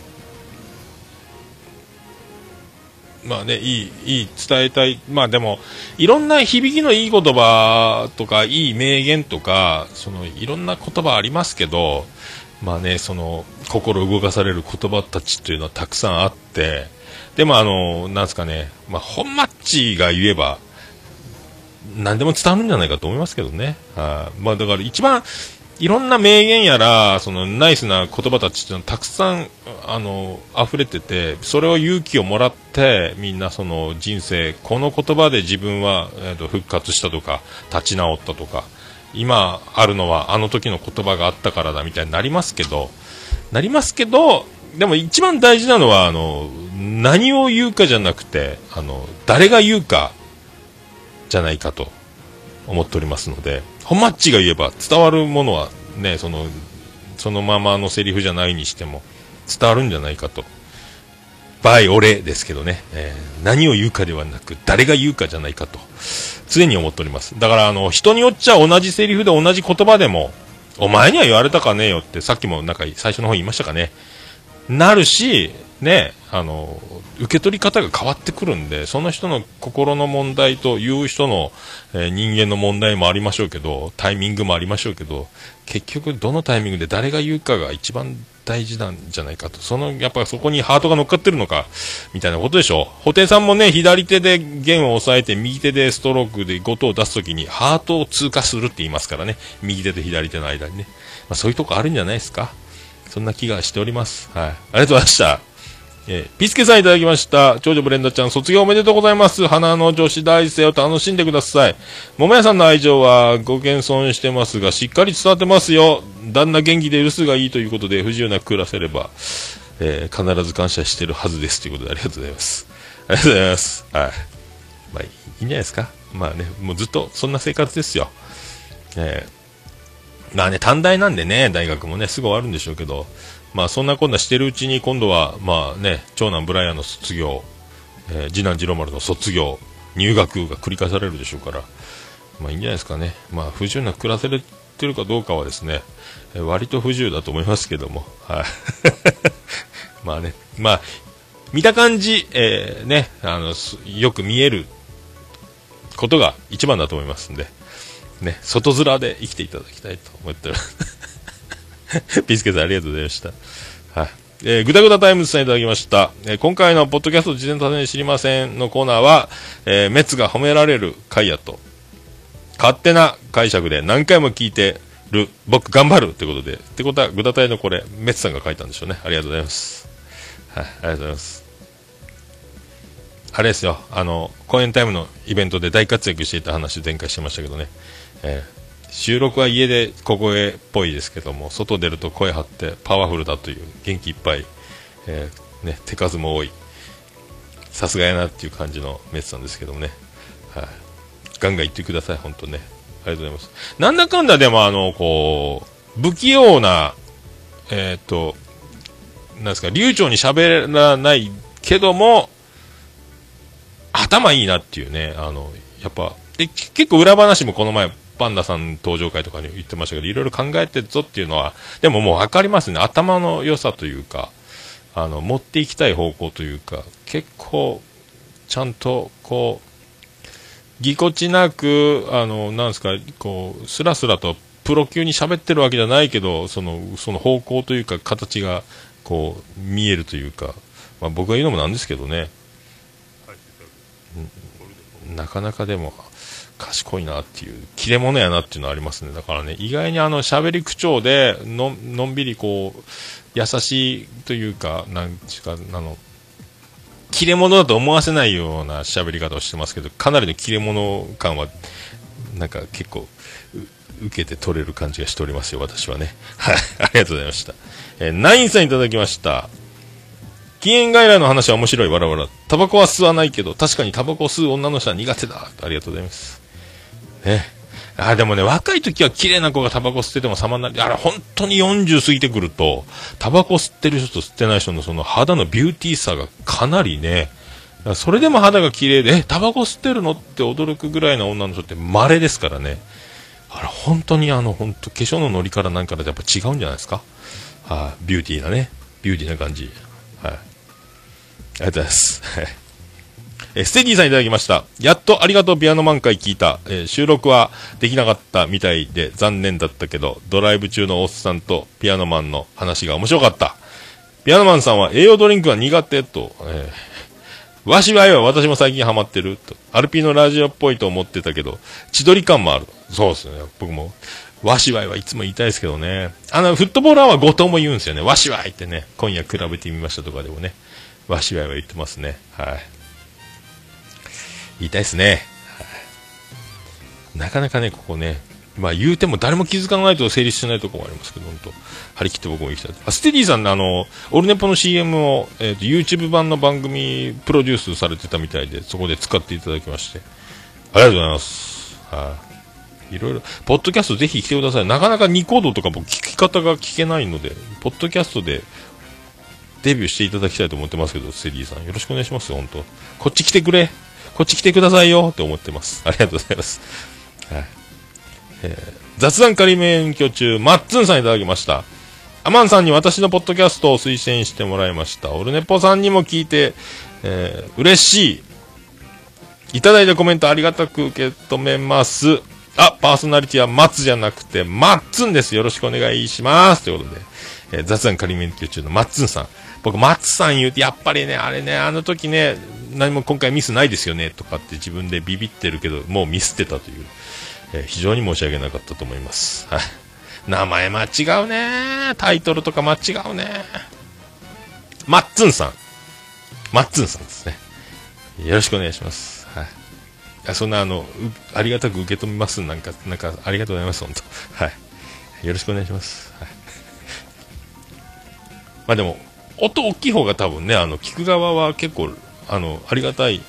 まあね、いい、いい、伝えたい。まあでも、いろんな響きのいい言葉とか、いい名言とか、その、いろんな言葉ありますけど、まあね、その、心動かされる言葉たちというのはたくさんあって、でもあの、なんすかね、まあ、本マッチが言えば、何でも伝わるんじゃないかと思いますけどね。はい、まあだから一番、いろんな名言やら、そのナイスな言葉たちっていうのたくさん、あの、溢れてて、それを勇気をもらって、みんなその人生、この言葉で自分は、えーと復活したとか、立ち直ったとか、今あるのはあの時の言葉があったからだみたいになりますけど、なりますけど、でも一番大事なのは、あの、何を言うかじゃなくて、あの、誰が言うか、じゃないかと思っておりますので、本マッチが言えば伝わるものはね、その、そのままのセリフじゃないにしても伝わるんじゃないかと。バイ俺ですけどね、えー何を言うかではなく、誰が言うかじゃないかと、常に思っております。だから、あの、人によっちゃ同じセリフで同じ言葉でも、お前には言われたかねえよって、さっきもなんか最初の方言いましたかね。なるし、ね、あの、受け取り方が変わってくるんで、その人の心の問題という人の、えー人間の問題もありましょうけど、タイミングもありましょうけど、結局どのタイミングで誰が言うかが一番大事なんじゃないかと。その、やっぱそこにハートが乗っかってるのか、みたいなことでしょ。布袋さんもね、左手で弦を押さえて、右手でストロークで音を出すときに、ハートを通過するって言いますからね。右手と左手の間にね。まあそういうとこあるんじゃないですか。そんな気がしております。はい。ありがとうございました。えーピスケさんいただきました。長女ブレンダちゃん、卒業おめでとうございます。花の女子大生を楽しんでください。桃屋さんの愛情はご謙遜してますが、しっかり伝わってますよ。旦那元気で留守がいいということで、不自由なく暮らせれば、えー必ず感謝してるはずです。ということで、ありがとうございます。ありがとうございます。はい。まあ、いいんじゃないですか。まあね、もうずっとそんな生活ですよ。えーまあね、短大なんでね、大学もね、すぐ終わるんでしょうけど、まあそんなこんなしてるうちに今度は、まあね、長男ブライアンの卒業、えー次男次郎丸の卒業、入学が繰り返されるでしょうから、まあいいんじゃないですかね。まあ不自由なく暮らせれてるかどうかはですね、えー割と不自由だと思いますけども、はい。まあね、まあ、見た感じ、えーね、あの、よく見えることが一番だと思いますんで、ね、外面で生きていただきたいと思っております。ピスケさんありがとうございました。はい。えー、ぐだぐだタイムズさんいただきました。えー今回のポッドキャスト自薦他薦知りませんのコーナーは、えーメッツが褒められる回やと、勝手な解釈で何回も聞いてる、僕頑張るってことで、ってことは、ぐだ隊のこれ、メッツさんが書いたんでしょうね。ありがとうございます。はい、ありがとうございます。あれですよ、あの、公演タイムのイベントで大活躍していた話前回してましたけどね、えー収録は家で小声っぽいですけども、外出ると声張ってパワフルだという元気いっぱい、えーね、手数も多い。さすがやなっていう感じのメッツなんですけどもね。はい。ガンガン言ってください、本当ね。ありがとうございます。なんだかんだでもあの、こう、不器用な、えーっと、なんですか、流暢に喋らないけども、頭いいなっていうね、あの、やっぱ、で結構裏話もこの前、パンダさん登場会とかに言ってましたけど、いろいろ考えてるぞっていうのは、でももう分かりますね。頭の良さというか、あの、持っていきたい方向というか、結構、ちゃんと、こう、ぎこちなく、あの、なんですか、こう、スラスラとプロ級に喋ってるわけじゃないけど、その、その方向というか、形が、こう、見えるというか、まあ僕が言うのもなんですけどね、うんなかなかでも、賢いなっていう、切れ者やなっていうのはありますね。だからね、意外にあの、喋り口調で、のん、のんびりこう、優しいというか、なんちゅうか、あの、切れ者だと思わせないような喋り方をしてますけど、かなりの切れ者感は、なんか結構、受けて取れる感じがしておりますよ、私はね。はい、ありがとうございました。えーナインさんいただきました。禁煙外来の話は面白い、わらわら。タバコは吸わないけど、確かにタバコを吸う女の人は苦手だ。ありがとうございます。ね。あ、でもね、若い時は綺麗な子がタバコ吸ってても様になり、あれ、本当に40過ぎてくると、タバコ吸ってる人と吸ってない人のその肌のビューティーさがかなりね、それでも肌が綺麗で、え、タバコ吸ってるのって驚くぐらいの女の人って稀ですからね。あれ、本当にあの、本当化粧のノリからなんからやっぱ違うんじゃないですか。はい、ビューティーなね。ビューティーな感じ。はい。ありがとうございます。はいえーステディさんいただきました。やっとありがとうピアノマン会聞いた。えー収録はできなかったみたいで残念だったけど、ドライブ中のおっさんとピアノマンの話が面白かった。ピアノマンさんは栄養ドリンクが苦手と、えーわしはよ、私も最近ハマってると。アルピーのラジオっぽいと思ってたけど、千鳥感もある。そうですね。僕も、わしわいはいつも言いたいですけどね。あの、フットボーラーは後藤も言うんですよね。わしわいってね。今夜比べてみましたとかでもね。わしわいは言ってますね。はい。言いたいですね。なかなかね、ここね、まあ言うても誰も気づかないと成立しないところもありますけど、本当張り切って僕も行きたい。あ、ステディさんね、あの、オルネポの CM を、えっ、と、YouTube 版の番組プロデュースされてたみたいで、そこで使っていただきまして、ありがとうございます。はい。いろいろ、ポッドキャストぜひ来てください。なかなかニコードとか僕聞き方が聞けないので、ポッドキャストでデビューしていただきたいと思ってますけど、ステディさん。よろしくお願いしますよ、本当こっち来てくれ。こっち来てくださいよって思ってます。ありがとうございます。はい。えー雑談仮免許中、マッツンさんいただきました。アマンさんに私のポッドキャストを推薦してもらいました。オルネポさんにも聞いて、えー嬉しい。いただいたコメントありがたく受け止めます。あ、パーソナリティはマツじゃなくて、マッツンです。よろしくお願いします。ということで、えー雑談仮免許中のマッツンさん。僕、マッツさん言うて、やっぱりね、あれね、あの時ね、何も今回ミスないですよね、とかって自分でビビってるけど、もうミスってたという、えー非常に申し訳なかったと思います。はい。名前間違うねタイトルとか間違うねマッツンさん。マッツンさんですね。よろしくお願いします。はい。あそんなあの、ありがたく受け止めます。なんか、なんか、ありがとうございます、本当はい。よろしくお願いします。はい。まあでも、音大きい方が多分ね、あの、聞く側は結構、あの、ありがたい、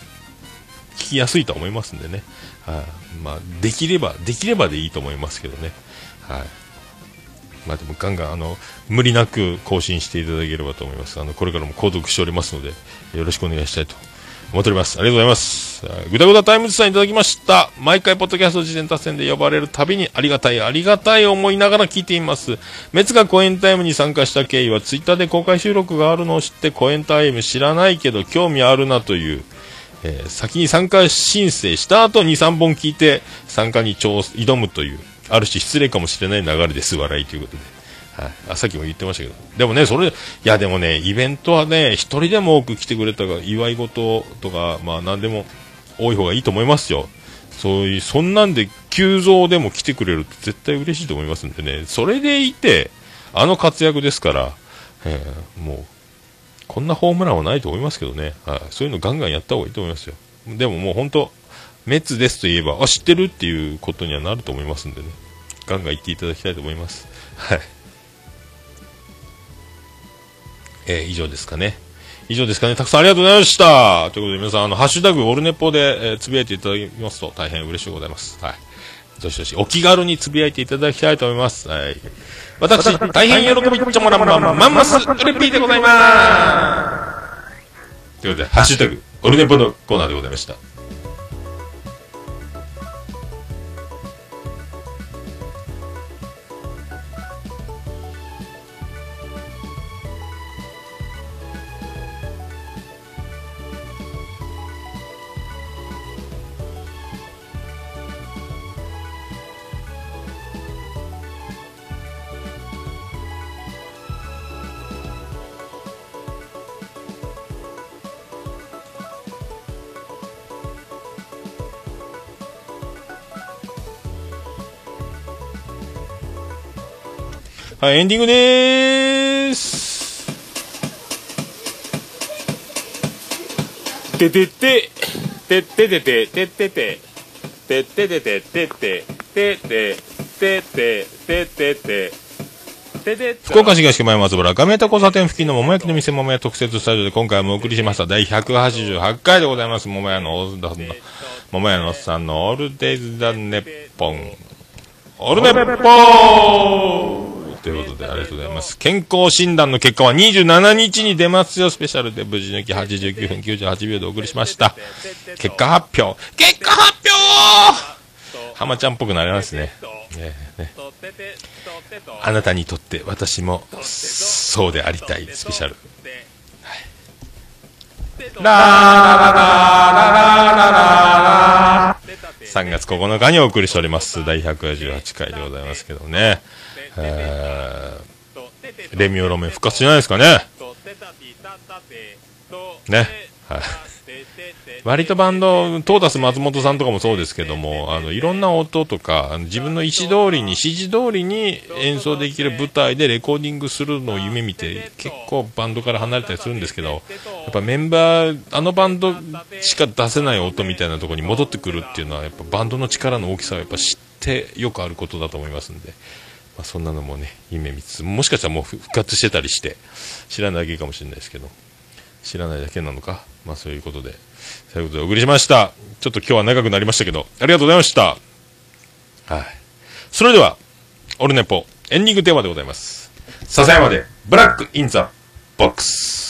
聞きやすいと思いますんでね。はい。まあ、できれば、できればでいいと思いますけどね。はい。まあでもガンガンあの無理なく更新していただければと思います。あのこれからも購読しておりますのでよろしくお願いしたいと思っております。ありがとうございます。ぐだぐだタイムズさんいただきました。毎回ポッドキャスト自薦他薦で呼ばれるたびにありがたいありがたい思いながら聞いています。メツがコエンタイムに参加した経緯はツイッターで公開収録があるのを知ってコエンタイム知らないけど興味あるなというえー先に参加申請した後に3本聞いて参加に挑挑むというある種失礼かもしれない流れです笑いということで、あさっきも言ってましたけどでもねそれいやでもねイベントはね一人でも多く来てくれたが祝い事とかまあ何でも多い方がいいと思いますよそういうそんなんで急増でも来てくれると絶対嬉しいと思いますんでねそれでいてあの活躍ですから、えーもうこんなホームランはないと思いますけどね、はい、そういうのガンガンやった方がいいと思いますよ。でももう本当、メッツですと言えば、あ、知ってるっていうことにはなると思いますんでね、ガンガン言っていただきたいと思います。はい。えー以上ですかね。以上ですかね。たくさんありがとうございました。ということで皆さん、あの、ハッシュタグ、オルネポで、えーつぶやいていただきますと大変嬉しいございます。はい。どしどし、お気軽につぶやいていただきたいと思います。はい。私、大変喜びっちょもらんまんま、マンマス、ウルピーでございます。ということで、ハッシュタグ、オルネポのコーナーでございました。はい、エンディングでーす。ててて、てててて、ててて、てててて、てて、てて、てて、てて、てて、てて、福岡市東区前松原、画面と交差点付近の桃焼きの店桃屋特設スタジオで今回もお送りしました第188回でございます。桃屋のオールの、桃屋のおっさんのオールデイズ・ザ・ネッポン。オールネッポンということでありがとうございます。健康診断の結果は27日に出ますよ、スペシャルで無事抜き89分98秒でお送りしました。結果発表結果発表浜ちゃんっぽくなりますね。ねねあなたにとって私もそうでありたいスペシャル。3月9日にお送りしております第118回でございますけどね、えーレミオロメン復活しないですかね？ね、はい、割とバンドトータス松本さんとかもそうですけどもあのいろんな音とか自分の意思通りに指示通りに演奏できる舞台でレコーディングするのを夢見て結構バンドから離れたりするんですけどやっぱメンバーあのバンドしか出せない音みたいなところに戻ってくるっていうのはやっぱバンドの力の大きさをやっぱ知ってよくあることだと思いますんで、まあ、そんなのもね夢見つつもしかしたらもう復活してたりして知らないだけかもしれないですけど知らないだけなのかまあそういうことでそういうことでお送りしました。ちょっと今日は長くなりましたけどありがとうございました。はい。それではオルネポエンディングテーマでございます。笹山でブラックインザボックス。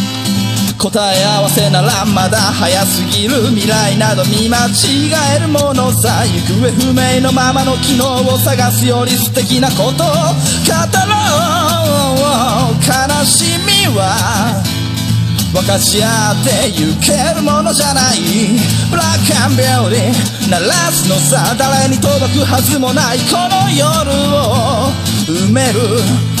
答え合わせならまだ早すぎる未来など見間違えるものさ行方不明のままの昨日を探すより素敵なことを語ろう。悲しみは分かち合ってゆけるものじゃない。ブラックアンビューティー鳴らすのさ誰に届くはずもない。この夜を埋める。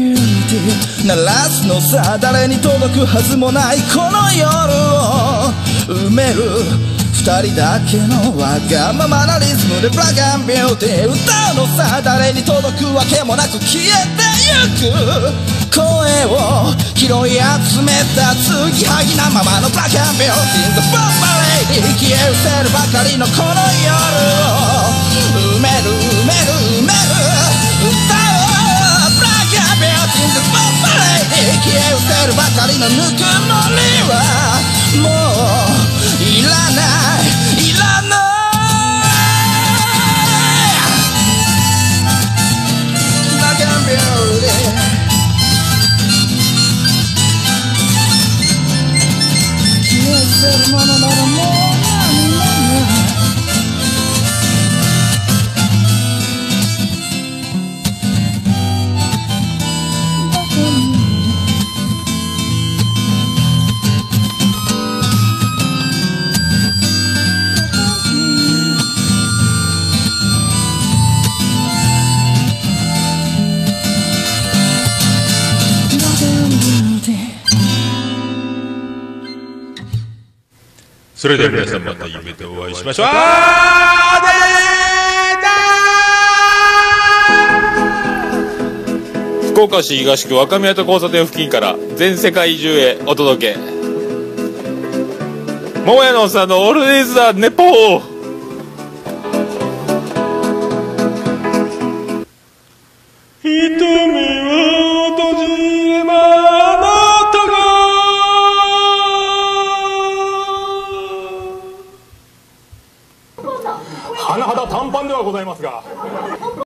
鳴らすのさ誰に届くはずもないこの夜を埋める二人だけのわがままなリズムでブラックビューティー歌うのさ誰に届くわけもなく消えてゆく声を拾い集めた継ぎはぎなままのブラックビューティー The Bomb Lady 消え失せるばかりのこの夜を埋める埋める埋める。歌 Lady 消え失せるばかりのぬくもりはもういらないいらないブラックビューティー消え失せるものならもうそれでは皆さんまた夢でお会いしましょう。あ福岡市東区若宮と交差点付近から全世界中へお届け。桃屋のおっさんのオールディーズ・ザ・ネポー。